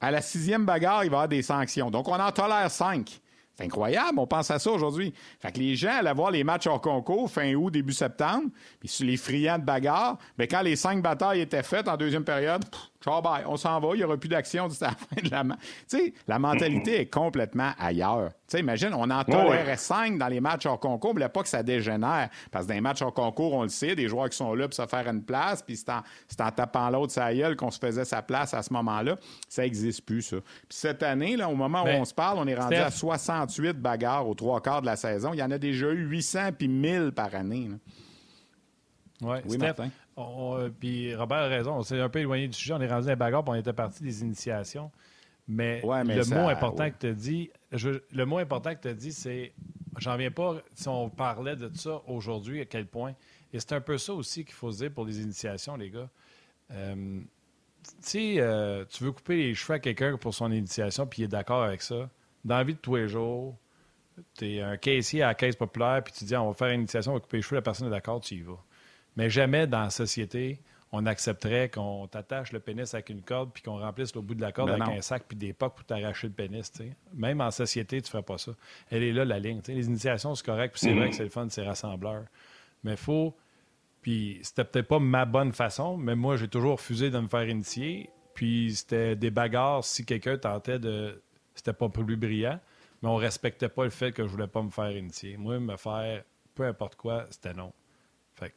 À la sixième bagarre, il va y avoir des sanctions. Donc, on en tolère cinq. C'est incroyable, on pense à ça aujourd'hui. Fait que les gens allaient voir les matchs hors concours fin août, début septembre, puis sur les friands de bagarre, mais quand les cinq batailles étaient faites en deuxième période, ciao bye, on s'en va, il n'y aura plus d'action jusqu'à la fin de la Tu sais, la mentalité est complètement ailleurs. Tu sais, imagine, on en tolérait cinq dans les matchs hors concours, mais pas que ça dégénère. Parce que dans les matchs hors concours, on le sait, des joueurs qui sont là pour se faire une place, puis c'est en, tapant l'autre sa gueule qu'on se faisait sa place à ce moment-là. Ça n'existe plus, ça. Puis cette année, là, au moment où on se parle, on est rendu à 68 bagarres aux trois quarts de la saison. Il y en a déjà eu 800 puis 1000 par année. Ouais, oui, Steph, puis Robert a raison, on s'est un peu éloigné du sujet, on est rendu à bagarre, on était parti des initiations. Mais, le, mot important que tu dit, le mot important que tu as dit, c'est j'en viens pas si on parlait de ça aujourd'hui, à quel point. Et c'est un peu ça aussi qu'il faut se dire pour les initiations, les gars. Euh, tu euh, tu veux couper les cheveux à quelqu'un pour son initiation, puis il est d'accord avec ça. Dans la vie de tous les jours, tu es un caissier à la caisse populaire, puis tu dis on va faire une initiation, on va couper les cheveux, la personne est d'accord, tu y vas. Mais jamais dans la société, on accepterait qu'on t'attache le pénis avec une corde puis qu'on remplisse le bout de la corde ben avec un sac puis des pocs pour t'arracher le pénis. Même en société, tu ne ferais pas ça. Elle est là, la ligne. Les initiations, c'est correct, puis c'est vrai mhm. que c'est le fun, c'est rassembleur. Mais faut. Puis c'était peut-être pas ma bonne façon, mais moi, j'ai toujours refusé de me faire initier. Puis c'était des bagarres si quelqu'un tentait de. C'était pas plus brillant, mais on respectait pas le fait que je voulais pas me faire initier. Moi, me faire peu importe quoi, c'était non. Fait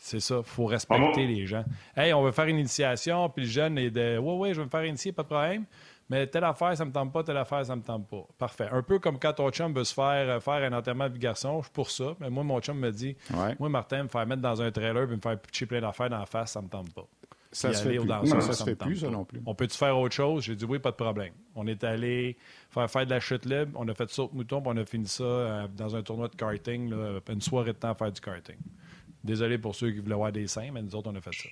c'est ça, il faut respecter les gens. Hey, on veut faire une initiation, puis le jeune est de Ouais, ouais, je vais me faire initier, pas de problème. Mais telle affaire, ça me tente pas, telle affaire, ça me tente pas. Parfait. Un peu comme quand ton chum veut se faire euh, faire un enterrement de garçon, je suis pour ça. Mais moi, mon chum me dit Moi, Martin, me faire mettre dans un trailer puis me faire pitcher plein d'affaires dans la face, ça me tente pas. Ça se fait plus. ça, ça, se fait plus, ça non plus. On peut-tu faire autre chose? J'ai dit oui, pas de problème. On est allé faire, faire de la chute libre, on a fait saut mouton, puis on a fini ça euh, dans un tournoi de karting, une soirée de temps à faire du karting. Désolé pour ceux qui voulaient voir des seins, mais nous autres, on a fait ça.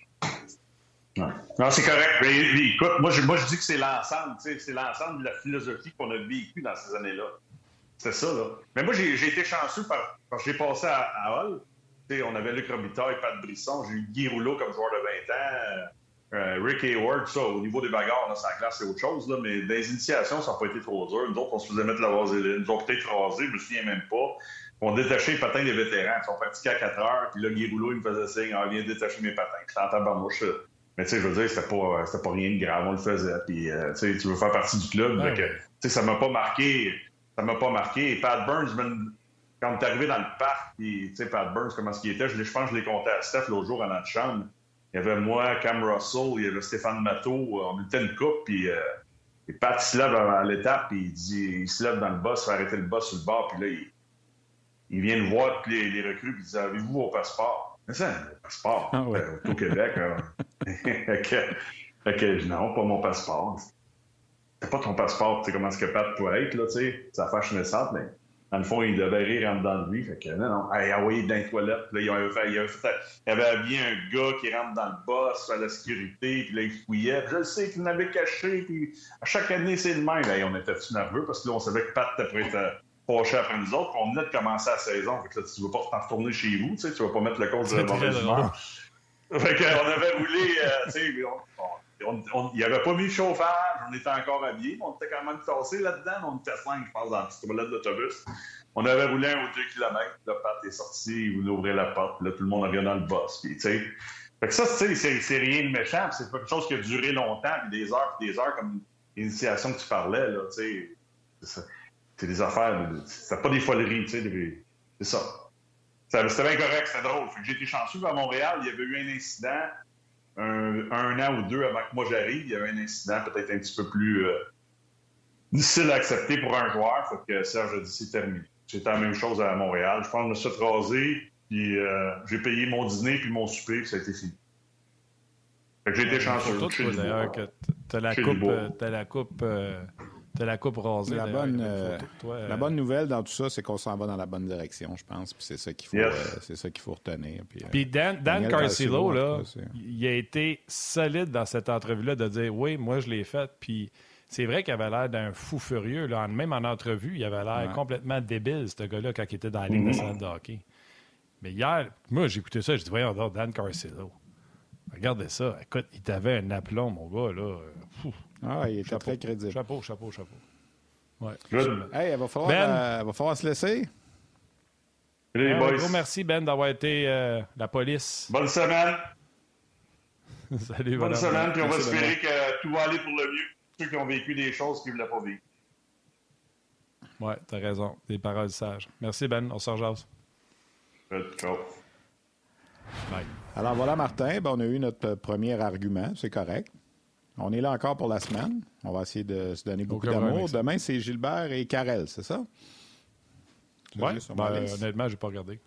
Non, c'est correct. écoute, moi je, moi, je dis que c'est l'ensemble, c'est l'ensemble de la philosophie qu'on a vécue dans ces années-là. C'est ça, là. Mais moi, j'ai été chanceux par, parce que j'ai passé à, Hall. on avait Luc Robitaille, Pat Brisson, j'ai eu Guy Rouleau comme joueur de 20 ans, euh, Rick Hayward, ça, au niveau des bagarres, là, ça classe, c'est autre chose, là, mais des initiations, ça n'a pas été trop dur. Nous autres, on se faisait mettre la vaseline, nous autres peut-être rasé, je me souviens même pas on détachait les patins des vétérans. Ils sont pratiqués à 4 heures, puis là, Guy Rouleau, il me faisait signe, ah, viens détacher mes patins. J'étais en tabarnouche. Mais tu sais, je veux dire, c'était pas, c'était pas rien de grave, on le faisait. Puis, euh, tu sais, tu veux faire partie du club. donc, tu sais, ça m'a pas marqué. Ça m'a pas marqué. Et Pat Burns, quand est arrivé dans le parc, puis, tu sais, Pat Burns, comment ce qu'il était, je, je pense que je l'ai compté à Steph l'autre jour à notre chambre. Il y avait moi, Cam Russell, il y avait Stéphane Matteau, on était une coupe, puis, euh, et Pat se lève à l'étape, puis il dit, il se lève dans le boss, il fait arrêter le boss sur le bord, puis là, il, ils viennent voir les, les recrues et disent Avez-vous vos passeports? Mais ça, un passeport ah euh, au Québec. fait, que, non, pas mon passeport. C'est pas ton passeport, tu sais comment est-ce que Pat peut être, là, tu sais. Ça fâche naissante, mais dans le fond, il devait rire en dedans de lui. Fait que non, non. Hey, ah oui, dans les toilettes. Là, il, avait fait, il, avait avait bien un gars qui rentre dans le boss, à la sécurité, puis là, il fouillait. je le sais qu'il l'avait caché, puis à chaque année, c'est le même. Hey, on était-tu nerveux? Parce que là, on savait que Pat était être fâchés après nous autres. On venait de commencer la saison. Fait que là, tu ne vas pas t'en retourner chez vous. Tu sais, tu vas pas mettre le coach de la mauvaise humeur. Fait qu'on avait roulé, euh, tu sais, il avait pas mis le chauffage, on était encore habillés, on était quand même tassés là-dedans, on était cinq, je pense, dans la petite toilette d'autobus. On avait roulé un ou deux kilomètres, le Pat est sorti, il voulait ouvrir la porte, là, tout le monde revient dans le boss, puis sais. Fait que ça, tu sais, c'est rien de méchant, c'est quelque chose qui a duré longtemps, puis des heures, puis des heures, comme l'initiation que tu parlais, là, tu sais c'est des affaires, c'est pas des foleries, tu sais, c'est ça. C'était bien correct, c'était drôle. J'ai été chanceux à Montréal, il y avait eu un incident un, an ou deux avant que moi j'arrive, il y avait un incident peut-être un petit peu plus euh, difficile à accepter pour un joueur. Fait que Serge a dit c'est terminé. C'était la même chose à Montréal. Je pense que je me suis rasé, puis euh, j'ai payé mon dîner puis mon souper, puis ça a été fini. Fait que j'ai été chanceux. d'ailleurs, que t'as la, coupe, euh, as la coupe de la coupe rasée. La, bonne, euh, la euh, bonne nouvelle dans tout ça, c'est qu'on s'en va dans la bonne direction, je pense. Puis c'est ça qu'il faut, euh, c'est ça qu'il faut retenir. Puis, Dan, Dan Carcillo, là, il a été solide dans cette entrevue-là de dire oui, moi je l'ai fait. Puis c'est vrai qu'il avait l'air d'un fou furieux. Là. Même en entrevue, il avait l'air complètement débile, ce gars-là, quand il était dans la Ligue mm-hmm. nationale de hockey. Mais hier, moi, j'ai écouté ça, j'ai dit, voyons Dan Carcillo. Regardez ça. Écoute, il t'avait un aplomb, mon gars, là. ah, il était très crédible. Chapeau, chapeau, chapeau. Ouais. Hey, il va falloir, ben, euh, va falloir se laisser. Salut, les boys. Gros merci, Ben, d'avoir été euh, la police. Bonne semaine. Salut, Bonne semaine, puis on va espérer que tout va aller pour le mieux. Ceux qui ont vécu des choses qu'ils ne voulaient pas vivre. Oui, t'as raison. Des paroles sages. Merci, Ben. On se rejase. Ciao. Bye. Alors voilà, Martin. Ben, on a eu notre premier argument. C'est correct. On est là encore pour la semaine. On va essayer de se donner beaucoup d'amour. Demain, c'est Gilbert et Karel, c'est ça? Oui, ben, honnêtement, je n'ai pas regardé.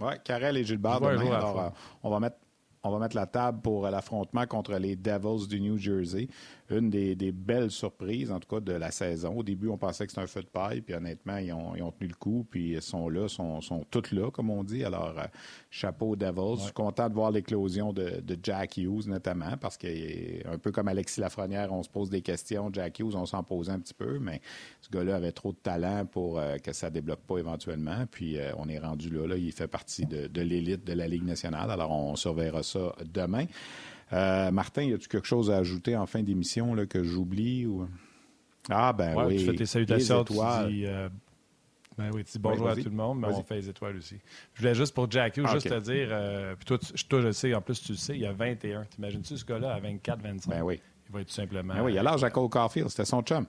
Oui, Karel et Gilbert demain. Alors, euh, on va mettre on va mettre la table pour l'affrontement contre les Devils du New Jersey une des, belles surprises, en tout cas, de la saison. Au début, on pensait que c'était un feu de paille, puis honnêtement, ils ont, tenu le coup, puis ils sont là, sont, sont toutes là, comme on dit. Alors, euh, chapeau Devils. Je suis content de voir l'éclosion de, Jack Hughes, notamment, parce qu'un peu comme Alexis Lafrenière, on se pose des questions. Jack Hughes, on s'en pose un petit peu, mais ce gars-là avait trop de talent pour euh, que ça débloque pas éventuellement. Puis, euh, on est rendu là, là. Il fait partie de, de l'élite de la Ligue nationale. Alors, on surveillera ça demain. Euh, Martin, y a-tu quelque chose à ajouter en fin d'émission que j'oublie? Ou... Ah, ben oui. Tu fais tes salutations, tu dis, euh, ben oui, tu dis bonjour à tout le monde, mais on fait les étoiles aussi. Je voulais juste pour Jackie, ah, juste te dire, euh, puis toi, toi, je le sais, en plus, tu le sais, il y a 21. T'imagines-tu ce gars-là à 24, 25? Ben oui. Il va être tout simplement. Ben oui, il a l'âge à Cole Caulfield, c'était son chum.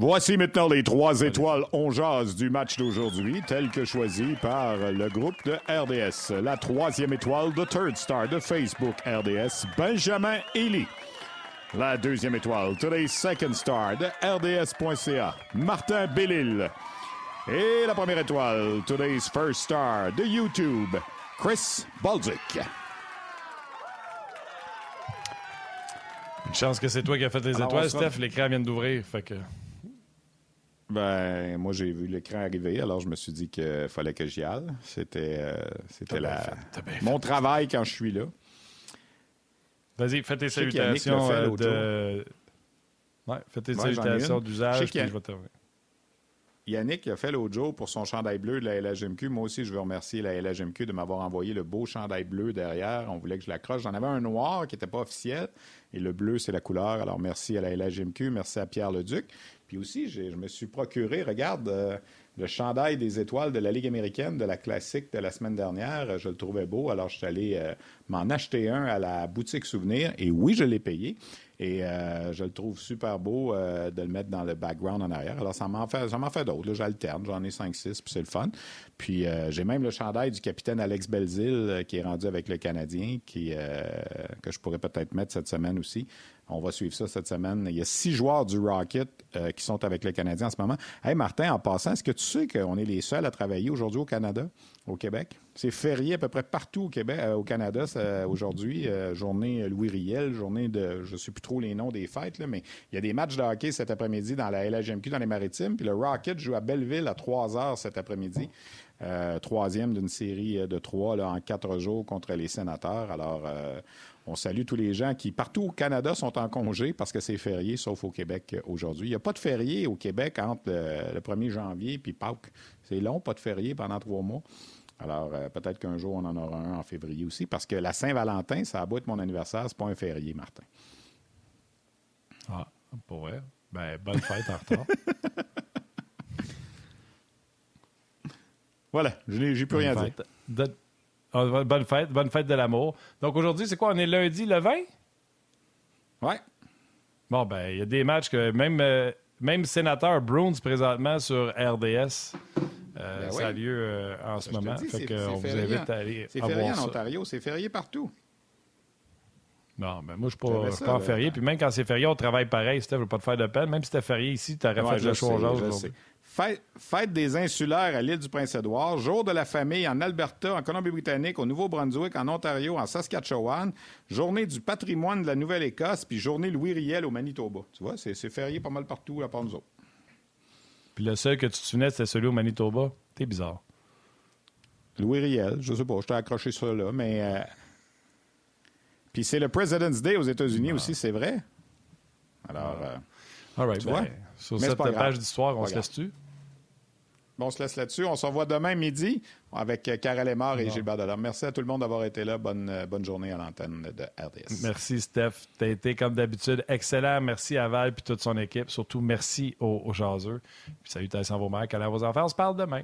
Voici maintenant les trois étoiles on du match d'aujourd'hui, telles que choisies par le groupe de RDS. La troisième étoile de Third Star de Facebook RDS, Benjamin Ely. La deuxième étoile, Today's Second Star de RDS.ca, Martin Bellil. Et la première étoile, Today's First Star de YouTube, Chris Baldzic. Une chance que c'est toi qui as fait les étoiles, Steph. L'écran vient d'ouvrir, fait que... Ben, moi, j'ai vu l'écran arriver, alors je me suis dit qu'il fallait que j'y aille. C'était, euh, c'était la... mon travail quand je suis là. Vas-y, fais tes salutations euh, de... Ouais, fais tes salutations d'usage, puis je vais Yannick a fait l'autre jour pour son chandail bleu de la LHMQ. Moi aussi, je veux remercier la LHMQ de m'avoir envoyé le beau chandail bleu derrière. On voulait que je l'accroche. J'en avais un noir qui n'était pas officiel et le bleu, c'est la couleur. Alors, merci à la LHMQ, merci à Pierre Leduc. Puis aussi, je me suis procuré, regarde, euh, le chandail des étoiles de la Ligue américaine de la classique de la semaine dernière. Je le trouvais beau, alors je suis allé euh, m'en acheter un à la boutique souvenir. Et oui, je l'ai payé. Et euh, je le trouve super beau de le mettre dans le background en arrière. Alors, ça m'en fait, ça m'en fait d'autres. J'alterne. J'en ai 5-6, puis c'est le fun. Puis j'ai même le chandail du capitaine Alex Belzil qui est rendu avec le Canadien, que je pourrais peut-être mettre cette semaine aussi. On va suivre ça cette semaine. Il y a six joueurs du Rocket euh, qui sont avec le Canadien en ce moment. Hey Martin, en passant, est-ce que tu sais qu'on est les seuls à travailler aujourd'hui au Canada, au Québec? C'est férié à peu près partout au euh, Canada aujourd'hui. Euh, journée Louis Riel, journée de, je ne sais plus trop les noms des fêtes, mais il y a des matchs de hockey cet après-midi dans la LHMQ dans les Maritimes. Puis le Rocket joue à Belleville à 3 heures cet après-midi. troisième d'une série de trois en quatre jours contre les sénateurs. Alors, on salue tous les gens qui, partout au Canada, sont en congé parce que c'est férié, sauf au Québec euh, aujourd'hui. Il n'y a pas de férié au Québec entre le, 1er janvier et Pâques. C'est long, pas de férié pendant trois mois. Alors, euh, peut-être qu'un jour, on en aura un en février aussi, parce que la Saint-Valentin, ça a beau être mon anniversaire, c'est pas un férié, Martin. Ah, pour vrai? Ben, bonne fête en retard. voilà, j'ai plus rien à dire. Ah, bonne fête, bonne fête de l'amour. Donc aujourd'hui, c'est quoi? On est lundi le 20? Ouais. Bon, ben, il y a des matchs que même, euh, même sénateur Bruins présentement sur RDS. Euh, ben ça a lieu euh, en ce moment. fait on vous invite à aller C'est férié en Ontario, c'est férié partout. Non, ben moi, je ne suis pas, en férié. Puis même quand c'est férié, on travaille pareil. Steph, je veux pas te faire de peine. Même si c'était férié ici, tu aurais fait le choix aujourd'hui. Fête, des insulaires à l'île du Prince-Édouard, jour de la famille en Alberta, en Colombie-Britannique, au Nouveau-Brunswick, en Ontario, en Saskatchewan, journée du patrimoine de la Nouvelle-Écosse, puis journée Louis Riel au Manitoba. Tu vois, c'est férié pas mal partout à part nous autres. Puis le seul que tu te souvenais, c'était celui au Manitoba? T'es bizarre. Louis Riel, je sais pas, je t'ai accroché ça là, mais. Euh, puis c'est le President's Day aux États-Unis ah. aussi, c'est vrai? Alors. Euh, All right, tu ben, vois? Sur cette page d'histoire, on se laisse-tu? Bon, on se laisse là-dessus. On se revoit demain midi avec Karel Lemar et Gilbert Delorme. Merci à tout le monde d'avoir été là. Bonne, bonne journée à l'antenne de RDS. Merci, Steph. Tu as été, comme d'habitude, excellent. Merci à Val et toute son équipe. Surtout, merci aux, aux jaseux. Puis salutations à vos mères, à vos enfants. On se parle demain.